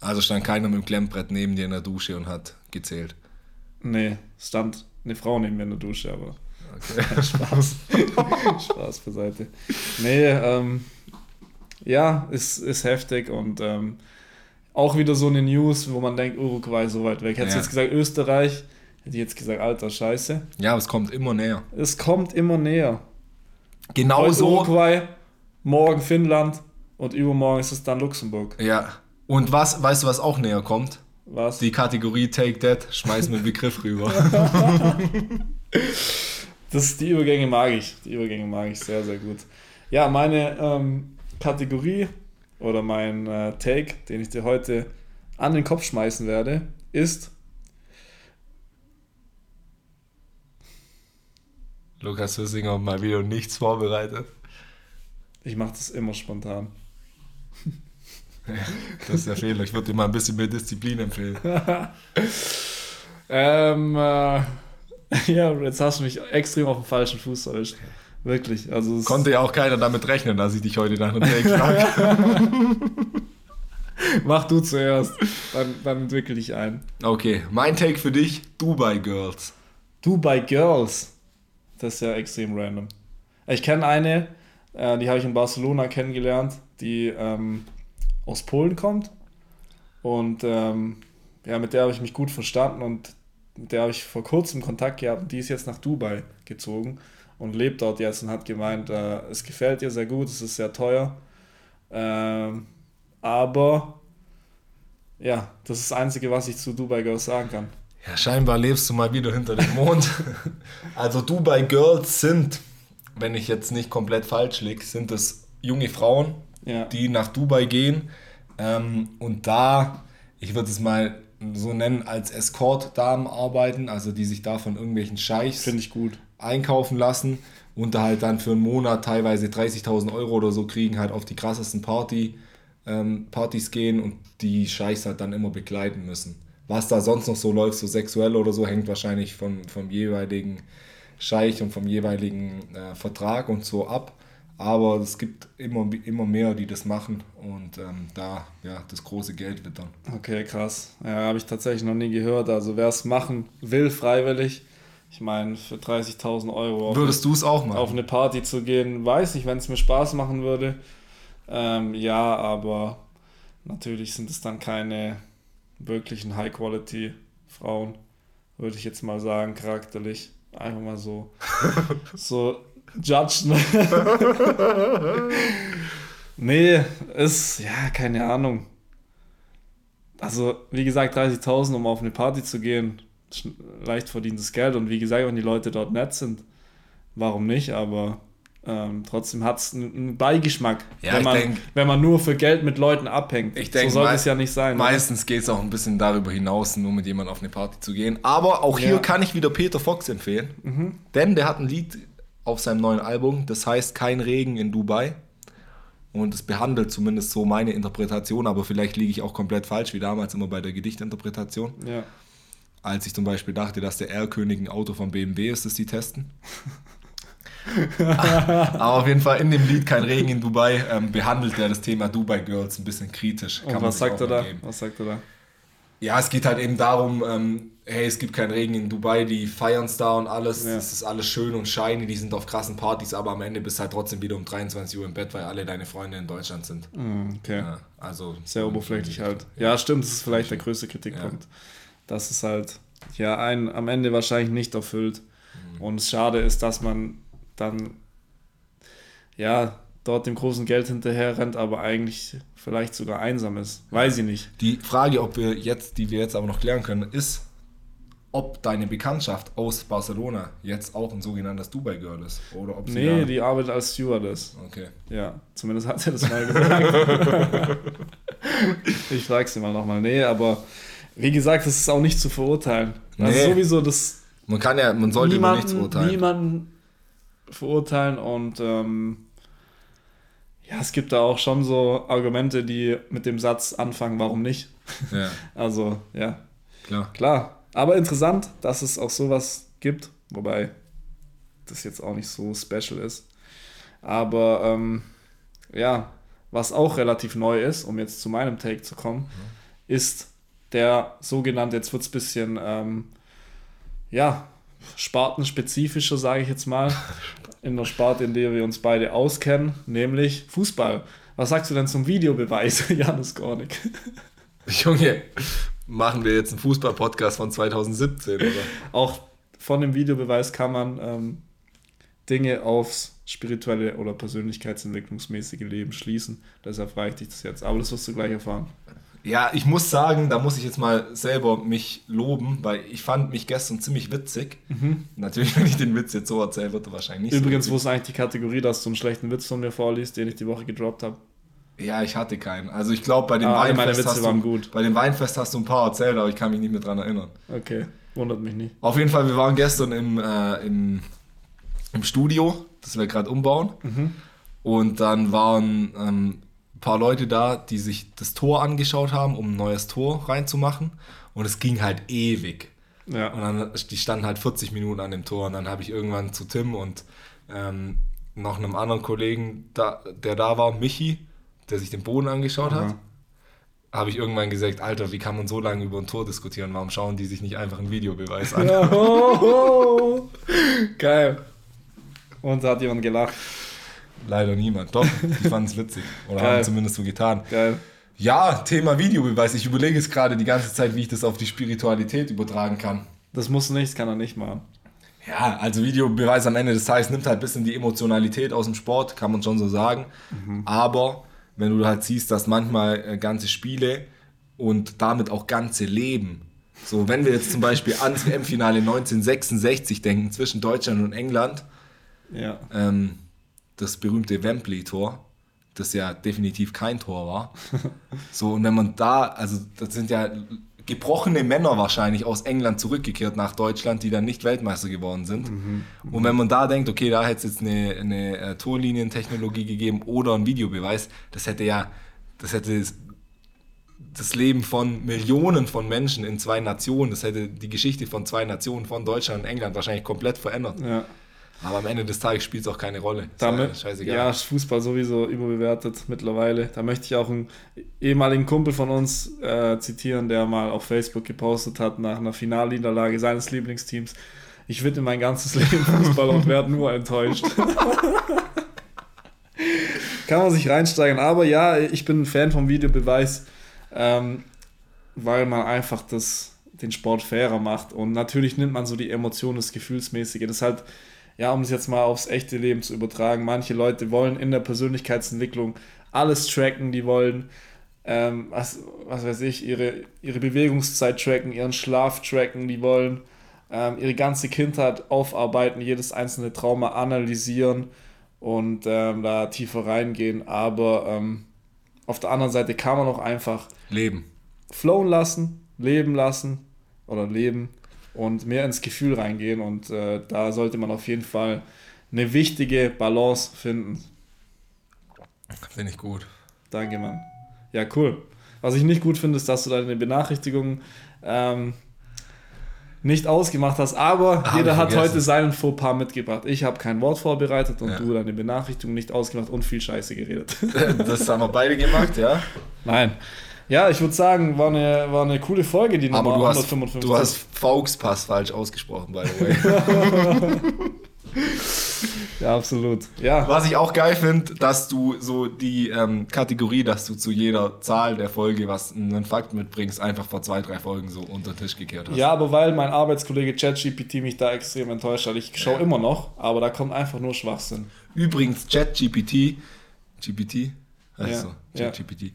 Also stand keiner mit dem Klemmbrett neben dir in der Dusche und hat gezählt? Nee, stand eine Frau neben mir in der Dusche, aber okay. Spaß. Spaß beiseite. Nee, ähm, ja, ist, ist heftig und ähm, auch wieder so eine News, wo man denkt, Uruguay so weit weg. Hätte ja. jetzt gesagt Österreich, hätte ich jetzt gesagt, alter Scheiße. Ja, aber es kommt immer näher. Es kommt immer näher. Genauso. Uruguay, morgen Finnland und übermorgen ist es dann Luxemburg. Ja. Und was, weißt du, was auch näher kommt? Was? Die Kategorie Take That, schmeiß mir einen Begriff rüber. das, die Übergänge mag ich. Die Übergänge mag ich sehr, sehr gut. Ja, meine ähm, Kategorie oder mein äh, Take, den ich dir heute an den Kopf schmeißen werde, ist. Lukas Hüssinger mal wieder nichts vorbereitet. Ich mache das immer spontan. Ja, das ist der Fehler. Ich würde dir mal ein bisschen mehr Disziplin empfehlen. ähm, äh, ja, jetzt hast du mich extrem auf dem falschen Fuß erwischt. Wirklich. Also Konnte ja auch keiner damit rechnen, dass ich dich heute nach einem Take frage. Mach du zuerst, dann, dann entwickel dich ein. Okay, mein Take für dich: Dubai Girls. Dubai Girls. Das ist ja extrem random. Ich kenne eine, äh, die habe ich in Barcelona kennengelernt, die ähm, aus Polen kommt. Und ähm, ja, mit der habe ich mich gut verstanden und mit der habe ich vor kurzem Kontakt gehabt und die ist jetzt nach Dubai gezogen und lebt dort jetzt und hat gemeint, äh, es gefällt ihr sehr gut, es ist sehr teuer. Ähm, aber ja, das ist das Einzige, was ich zu Dubai Girls sagen kann. Ja, scheinbar lebst du mal wieder hinter dem Mond. also Dubai Girls sind, wenn ich jetzt nicht komplett falsch liege, sind es junge Frauen, ja. die nach Dubai gehen ähm, und da, ich würde es mal so nennen, als Escort-Damen arbeiten, also die sich da von irgendwelchen Scheichs Finde ich gut. einkaufen lassen und da halt dann für einen Monat teilweise 30.000 Euro oder so kriegen, halt auf die krassesten Party, ähm, Partys gehen und die Scheichs halt dann immer begleiten müssen. Was da sonst noch so läuft, so sexuell oder so, hängt wahrscheinlich vom, vom jeweiligen Scheich und vom jeweiligen äh, Vertrag und so ab. Aber es gibt immer, immer mehr, die das machen und ähm, da ja das große Geld wittern. Okay, krass. Ja, habe ich tatsächlich noch nie gehört. Also wer es machen will, freiwillig, ich meine, für 30.000 Euro Würdest du es auch machen? auf eine Party zu gehen, weiß ich, wenn es mir Spaß machen würde. Ähm, ja, aber natürlich sind es dann keine wirklichen High-Quality-Frauen, würde ich jetzt mal sagen, charakterlich. Einfach mal so, so judgen. nee, ist, ja, keine Ahnung. Also, wie gesagt, 30.000, um auf eine Party zu gehen, leicht verdientes Geld. Und wie gesagt, wenn die Leute dort nett sind, warum nicht? Aber ähm, trotzdem hat es einen Beigeschmack, ja, wenn, man, denk, wenn man nur für Geld mit Leuten abhängt. Ich denk, so soll es ja nicht sein. Meistens geht es auch ein bisschen darüber hinaus, nur mit jemandem auf eine Party zu gehen. Aber auch hier ja. kann ich wieder Peter Fox empfehlen, mhm. denn der hat ein Lied auf seinem neuen Album, das heißt Kein Regen in Dubai. Und es behandelt zumindest so meine Interpretation, aber vielleicht liege ich auch komplett falsch, wie damals immer bei der Gedichtinterpretation. Ja. Als ich zum Beispiel dachte, dass der R-König ein Auto von BMW ist, das die testen. Aber auf jeden Fall in dem Lied Kein Regen in Dubai ähm, behandelt er das Thema Dubai Girls ein bisschen kritisch. Und was sagt er da? Was sagt er da? Ja, es geht halt eben darum, ähm, hey, es gibt keinen Regen in Dubai, die feiern es da und alles, ja. es ist alles schön und shiny, die sind auf krassen Partys, aber am Ende bist du halt trotzdem wieder um 23 Uhr im Bett, weil alle deine Freunde in Deutschland sind. Mm, okay. Ja, also sehr oberflächlich halt. Ja, stimmt, das ist vielleicht der größte Kritikpunkt. Ja. Dass es halt ja einen am Ende wahrscheinlich nicht erfüllt. Mhm. Und es schade ist, dass man dann ja dort dem großen Geld hinterher rennt, aber eigentlich vielleicht sogar einsam ist. Weiß ich nicht. Die Frage, ob wir jetzt, die wir jetzt aber noch klären können, ist, ob deine Bekanntschaft aus Barcelona jetzt auch ein sogenanntes Dubai-Girl ist. Oder ob sie nee, die arbeitet als Stewardess. Okay. Ja, zumindest hat sie das mal gesagt. ich frage sie mal nochmal. Nee, aber wie gesagt, das ist auch nicht zu verurteilen. Also nee. Sowieso das. Man kann ja, man sollte niemanden, nichts urteilen. Niemanden verurteilen und ähm, ja, es gibt da auch schon so Argumente, die mit dem Satz anfangen, warum nicht? Ja. Also, ja. Klar. Klar. Aber interessant, dass es auch sowas gibt, wobei das jetzt auch nicht so special ist. Aber ähm, ja, was auch relativ neu ist, um jetzt zu meinem Take zu kommen, mhm. ist der sogenannte, jetzt wird es ein bisschen, ähm, ja, spartenspezifischer, sage ich jetzt mal, in der Sparte, in der wir uns beide auskennen, nämlich Fußball. Was sagst du denn zum Videobeweis, Janis Gornik? Junge, machen wir jetzt einen Fußball-Podcast von 2017, oder? Auch von dem Videobeweis kann man ähm, Dinge aufs spirituelle oder persönlichkeitsentwicklungsmäßige Leben schließen. Deshalb frage ich dich das jetzt. Aber das wirst du gleich erfahren. Ja, ich muss sagen, da muss ich jetzt mal selber mich loben, weil ich fand mich gestern ziemlich witzig. Mhm. Natürlich, wenn ich den Witz jetzt so erzähle, wird er wahrscheinlich nicht Übrigens, so wo ist eigentlich die Kategorie, dass du einen schlechten Witz von mir vorliest, den ich die Woche gedroppt habe? Ja, ich hatte keinen. Also ich glaube, bei dem Ah, Weinfest hast du, gut. bei dem Weinfest hast du ein paar erzählt, aber ich kann mich nicht mehr dran erinnern. Okay, wundert mich nicht. Auf jeden Fall, wir waren gestern im, äh, im, im Studio, das wir gerade umbauen. Und dann waren ähm, ein paar Leute da, die sich das Tor angeschaut haben, um ein neues Tor reinzumachen. Und es ging halt ewig. Ja. Und dann, die standen halt 40 Minuten an dem Tor. Und dann habe ich irgendwann zu Tim und ähm, noch einem anderen Kollegen, da, der da war, Michi, der sich den Boden angeschaut hat, Aha. habe ich irgendwann gesagt, Alter, wie kann man so lange über ein Tor diskutieren? Warum schauen die sich nicht einfach einen Videobeweis an? Ja, ho, ho. Geil. Und hat jemand gelacht. Leider niemand. Doch, die fanden es witzig. Oder Geil. haben zumindest so getan. Geil. Ja, Thema Videobeweis. Ich überlege jetzt gerade die ganze Zeit, wie ich das auf die Spiritualität übertragen kann. Das muss nicht, das kann er nicht machen. Ja, also Videobeweis am Ende des Tages nimmt halt ein bisschen die Emotionalität aus dem Sport, kann man schon so sagen. Aber wenn du halt siehst, dass manchmal äh, ganze Spiele und damit auch ganze Leben, so wenn wir jetzt zum Beispiel ans WM-Finale 1966 denken zwischen Deutschland und England, Ja. ähm, das berühmte Wembley-Tor, das ja definitiv kein Tor war. So, und wenn man da, also das sind ja gebrochene Männer wahrscheinlich aus England zurückgekehrt nach Deutschland, die dann nicht Weltmeister geworden sind. Und wenn man da denkt, okay, da hätte es jetzt eine, eine äh, Torlinientechnologie gegeben oder einen Videobeweis, das hätte ja, das hätte das Leben von Millionen von Menschen in zwei Nationen, das hätte die Geschichte von zwei Nationen, von Deutschland und England wahrscheinlich komplett verändert. ja. Aber am Ende des Tages spielt es auch keine Rolle. Ist Damit, ja scheißegal. ja, ist Fußball sowieso überbewertet mittlerweile. Da möchte ich auch einen ehemaligen Kumpel von uns äh, zitieren, der mal auf Facebook gepostet hat nach einer Finalniederlage seines Lieblingsteams. Ich widme mein ganzes Leben Fußball und werde nur enttäuscht. Kann man sich reinsteigen. Aber ja, ich bin ein Fan vom Videobeweis, ähm, weil man einfach das, den Sport fairer macht. Und natürlich nimmt man so die Emotionen, das Gefühlsmäßige. Das ist halt, ja, um es jetzt mal aufs echte Leben zu übertragen, manche Leute wollen in der Persönlichkeitsentwicklung alles tracken, die wollen, ähm, was, was weiß ich, ihre, ihre Bewegungszeit tracken, ihren Schlaf tracken, die wollen ähm, ihre ganze Kindheit aufarbeiten, jedes einzelne Trauma analysieren und ähm, da tiefer reingehen. Aber ähm, auf der anderen Seite kann man auch einfach Leben. flowen lassen, leben lassen oder leben und mehr ins Gefühl reingehen. Und äh, da sollte man auf jeden Fall eine wichtige Balance finden. Finde ich gut. Danke, Mann. Ja, cool. Was ich nicht gut finde, ist, dass du deine Benachrichtigungen ähm, nicht ausgemacht hast, aber Hab jeder hat heute seinen Fauxpas mitgebracht. Ich habe kein Wort vorbereitet und Ja. du deine Benachrichtigung nicht ausgemacht und viel Scheiße geredet. Das haben wir beide gemacht, ja. Nein. Ja, ich würde sagen, war eine, war eine coole Folge, die Aber Nummer du hast, du hast Fauxpass Pass falsch ausgesprochen, by the way. Ja, absolut. Ja, Was ich auch geil finde, dass du so die ähm, Kategorie, dass du zu jeder Zahl der Folge was einen Fakt mitbringst, einfach vor zwei, drei Folgen so unter den Tisch gekehrt hast. ja, aber weil mein Arbeitskollege ChatGPT mich da extrem enttäuscht hat. Ich schaue immer noch, aber da kommt einfach nur Schwachsinn. Übrigens, ChatGPT, GPT, heißt Ja, so, ja. ChatGPT.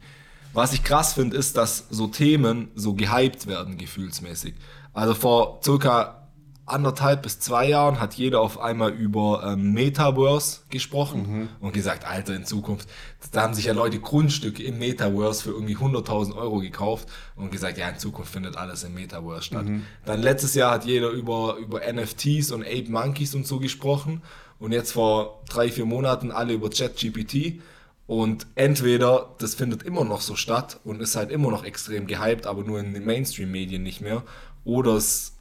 Was ich krass finde, ist, dass so Themen so gehypt werden, gefühlsmäßig. Also vor circa anderthalb bis zwei Jahren hat jeder auf einmal über ähm, Metaverse gesprochen Mhm. und gesagt, Alter, in Zukunft, da haben sich ja Leute Grundstücke im Metaverse für irgendwie 100.000 Euro gekauft und gesagt, ja, in Zukunft findet alles im Metaverse statt. Mhm. Dann letztes Jahr hat jeder über, über NFTs und Ape Monkeys und so gesprochen und jetzt vor drei, vier Monaten alle über ChatGPT und entweder das findet immer noch so statt und ist halt immer noch extrem gehypt, aber nur in den Mainstream-Medien nicht mehr oder es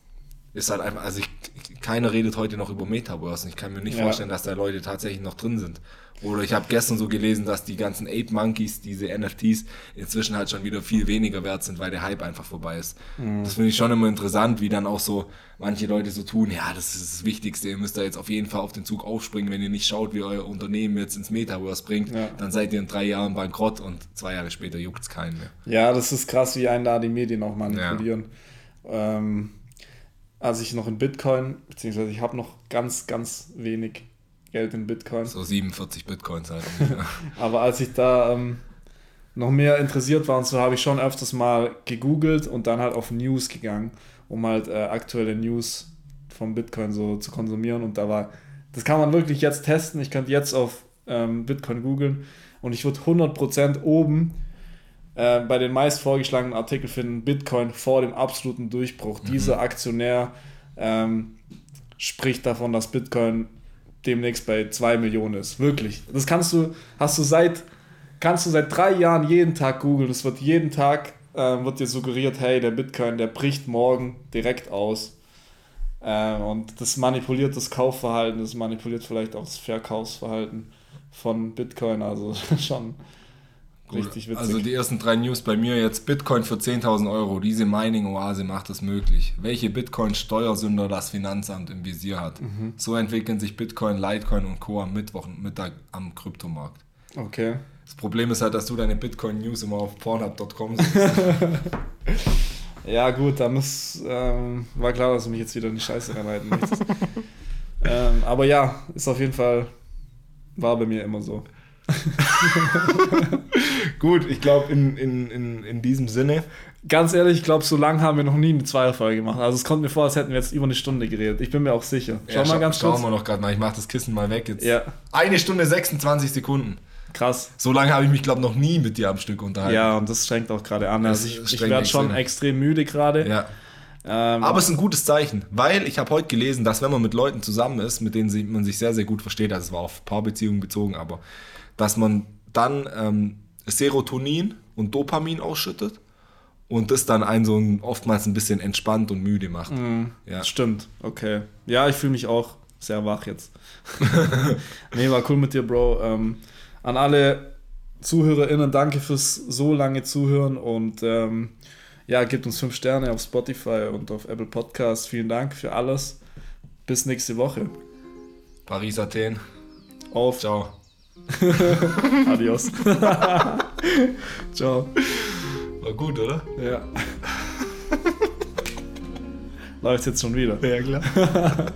ist halt einfach, also ich, keiner redet heute noch über Metaverse. und Ich kann mir nicht Ja. vorstellen, dass da Leute tatsächlich noch drin sind. Oder ich habe gestern so gelesen, dass die ganzen Ape Monkeys, diese NFTs, inzwischen halt schon wieder viel weniger wert sind, weil der Hype einfach vorbei ist. Das finde ich schon immer interessant, wie dann auch so manche Leute so tun, ja, das ist das Wichtigste, ihr müsst da jetzt auf jeden Fall auf den Zug aufspringen, wenn ihr nicht schaut, wie euer Unternehmen jetzt ins Metaverse bringt, Ja. dann seid ihr in drei Jahren bankrott und zwei Jahre später juckt's keinen mehr. Ja, das ist krass, wie einen da die Medien auch manipulieren. Ähm, als ich noch in Bitcoin, beziehungsweise ich habe noch ganz, ganz wenig Geld in Bitcoin, So 47 Bitcoins halt. aber als ich da ähm, noch mehr interessiert war und so, habe ich schon öfters mal gegoogelt und dann halt auf News gegangen, um halt äh, aktuelle News vom Bitcoin so zu konsumieren und da war, das kann man wirklich jetzt testen, ich könnte jetzt auf ähm, Bitcoin googeln, Und ich würde 100% oben äh, bei den meist vorgeschlagenen Artikeln finden, Bitcoin vor dem absoluten Durchbruch. Mhm. Dieser Aktionär ähm, spricht davon, dass Bitcoin demnächst bei 2 Millionen ist. Wirklich. Das kannst du, hast du seit, kannst du seit drei Jahren jeden Tag googeln. Es wird jeden Tag, äh, wird dir suggeriert, hey, der Bitcoin, der bricht morgen direkt aus. Äh, und das manipuliert das Kaufverhalten, das manipuliert vielleicht auch das Verkaufsverhalten von Bitcoin. Also schon richtig witzig. Also die ersten drei News bei mir jetzt. Bitcoin für 10.000 Euro. Diese Mining-Oase macht es möglich. Welche Bitcoin-Steuersünder das Finanzamt im Visier hat. Mhm. So entwickeln sich Bitcoin, Litecoin und Co. am Mittwochmittag am Kryptomarkt. Okay. Das Problem ist halt, dass du deine Bitcoin-News immer auf pornhub.com siehst. ja gut, da muss, ähm, war klar, dass du mich jetzt wieder in die Scheiße reinhalten möchtest. ähm, aber ja, ist auf jeden Fall, war bei mir immer so. Gut, ich glaube, in, in, in, in diesem Sinne. Ganz ehrlich, ich glaube, so lange haben wir noch nie eine Zweierfolge gemacht. Also es kommt mir vor, als hätten wir jetzt über eine Stunde geredet. Ich bin mir auch sicher. Schau ja, mal scha ganz schauen kurz. Schauen wir noch gerade mal. Ich mache das Kissen mal weg jetzt. Ja. Eine Stunde 26 Sekunden. Krass. So lange habe ich mich, glaube ich, noch nie mit dir am Stück unterhalten. Ja, und das schränkt auch gerade an. Also ich, ich werde schon extrem müde gerade. Ja. Ähm, Aber es ist ein gutes Zeichen, weil ich habe heute gelesen, dass wenn man mit Leuten zusammen ist, mit denen man sich sehr, sehr gut versteht, also es war auf Paarbeziehungen bezogen, aber dass man dann ähm, Serotonin und Dopamin ausschüttet und das dann einen so ein, oftmals ein bisschen entspannt und müde macht. Mm, ja. Stimmt, okay. Ja, ich fühle mich auch sehr wach jetzt. nee, war cool mit dir, Bro. Ähm, an alle ZuhörerInnen, danke fürs so lange Zuhören und ähm, ja, gebt uns fünf Sterne auf Spotify und auf Apple Podcasts. Vielen Dank für alles. Bis nächste Woche. Paris, Athen. Auf. Ciao. Adios. Ciao. War gut, oder? Ja. Läuft jetzt schon wieder. Ja, klar.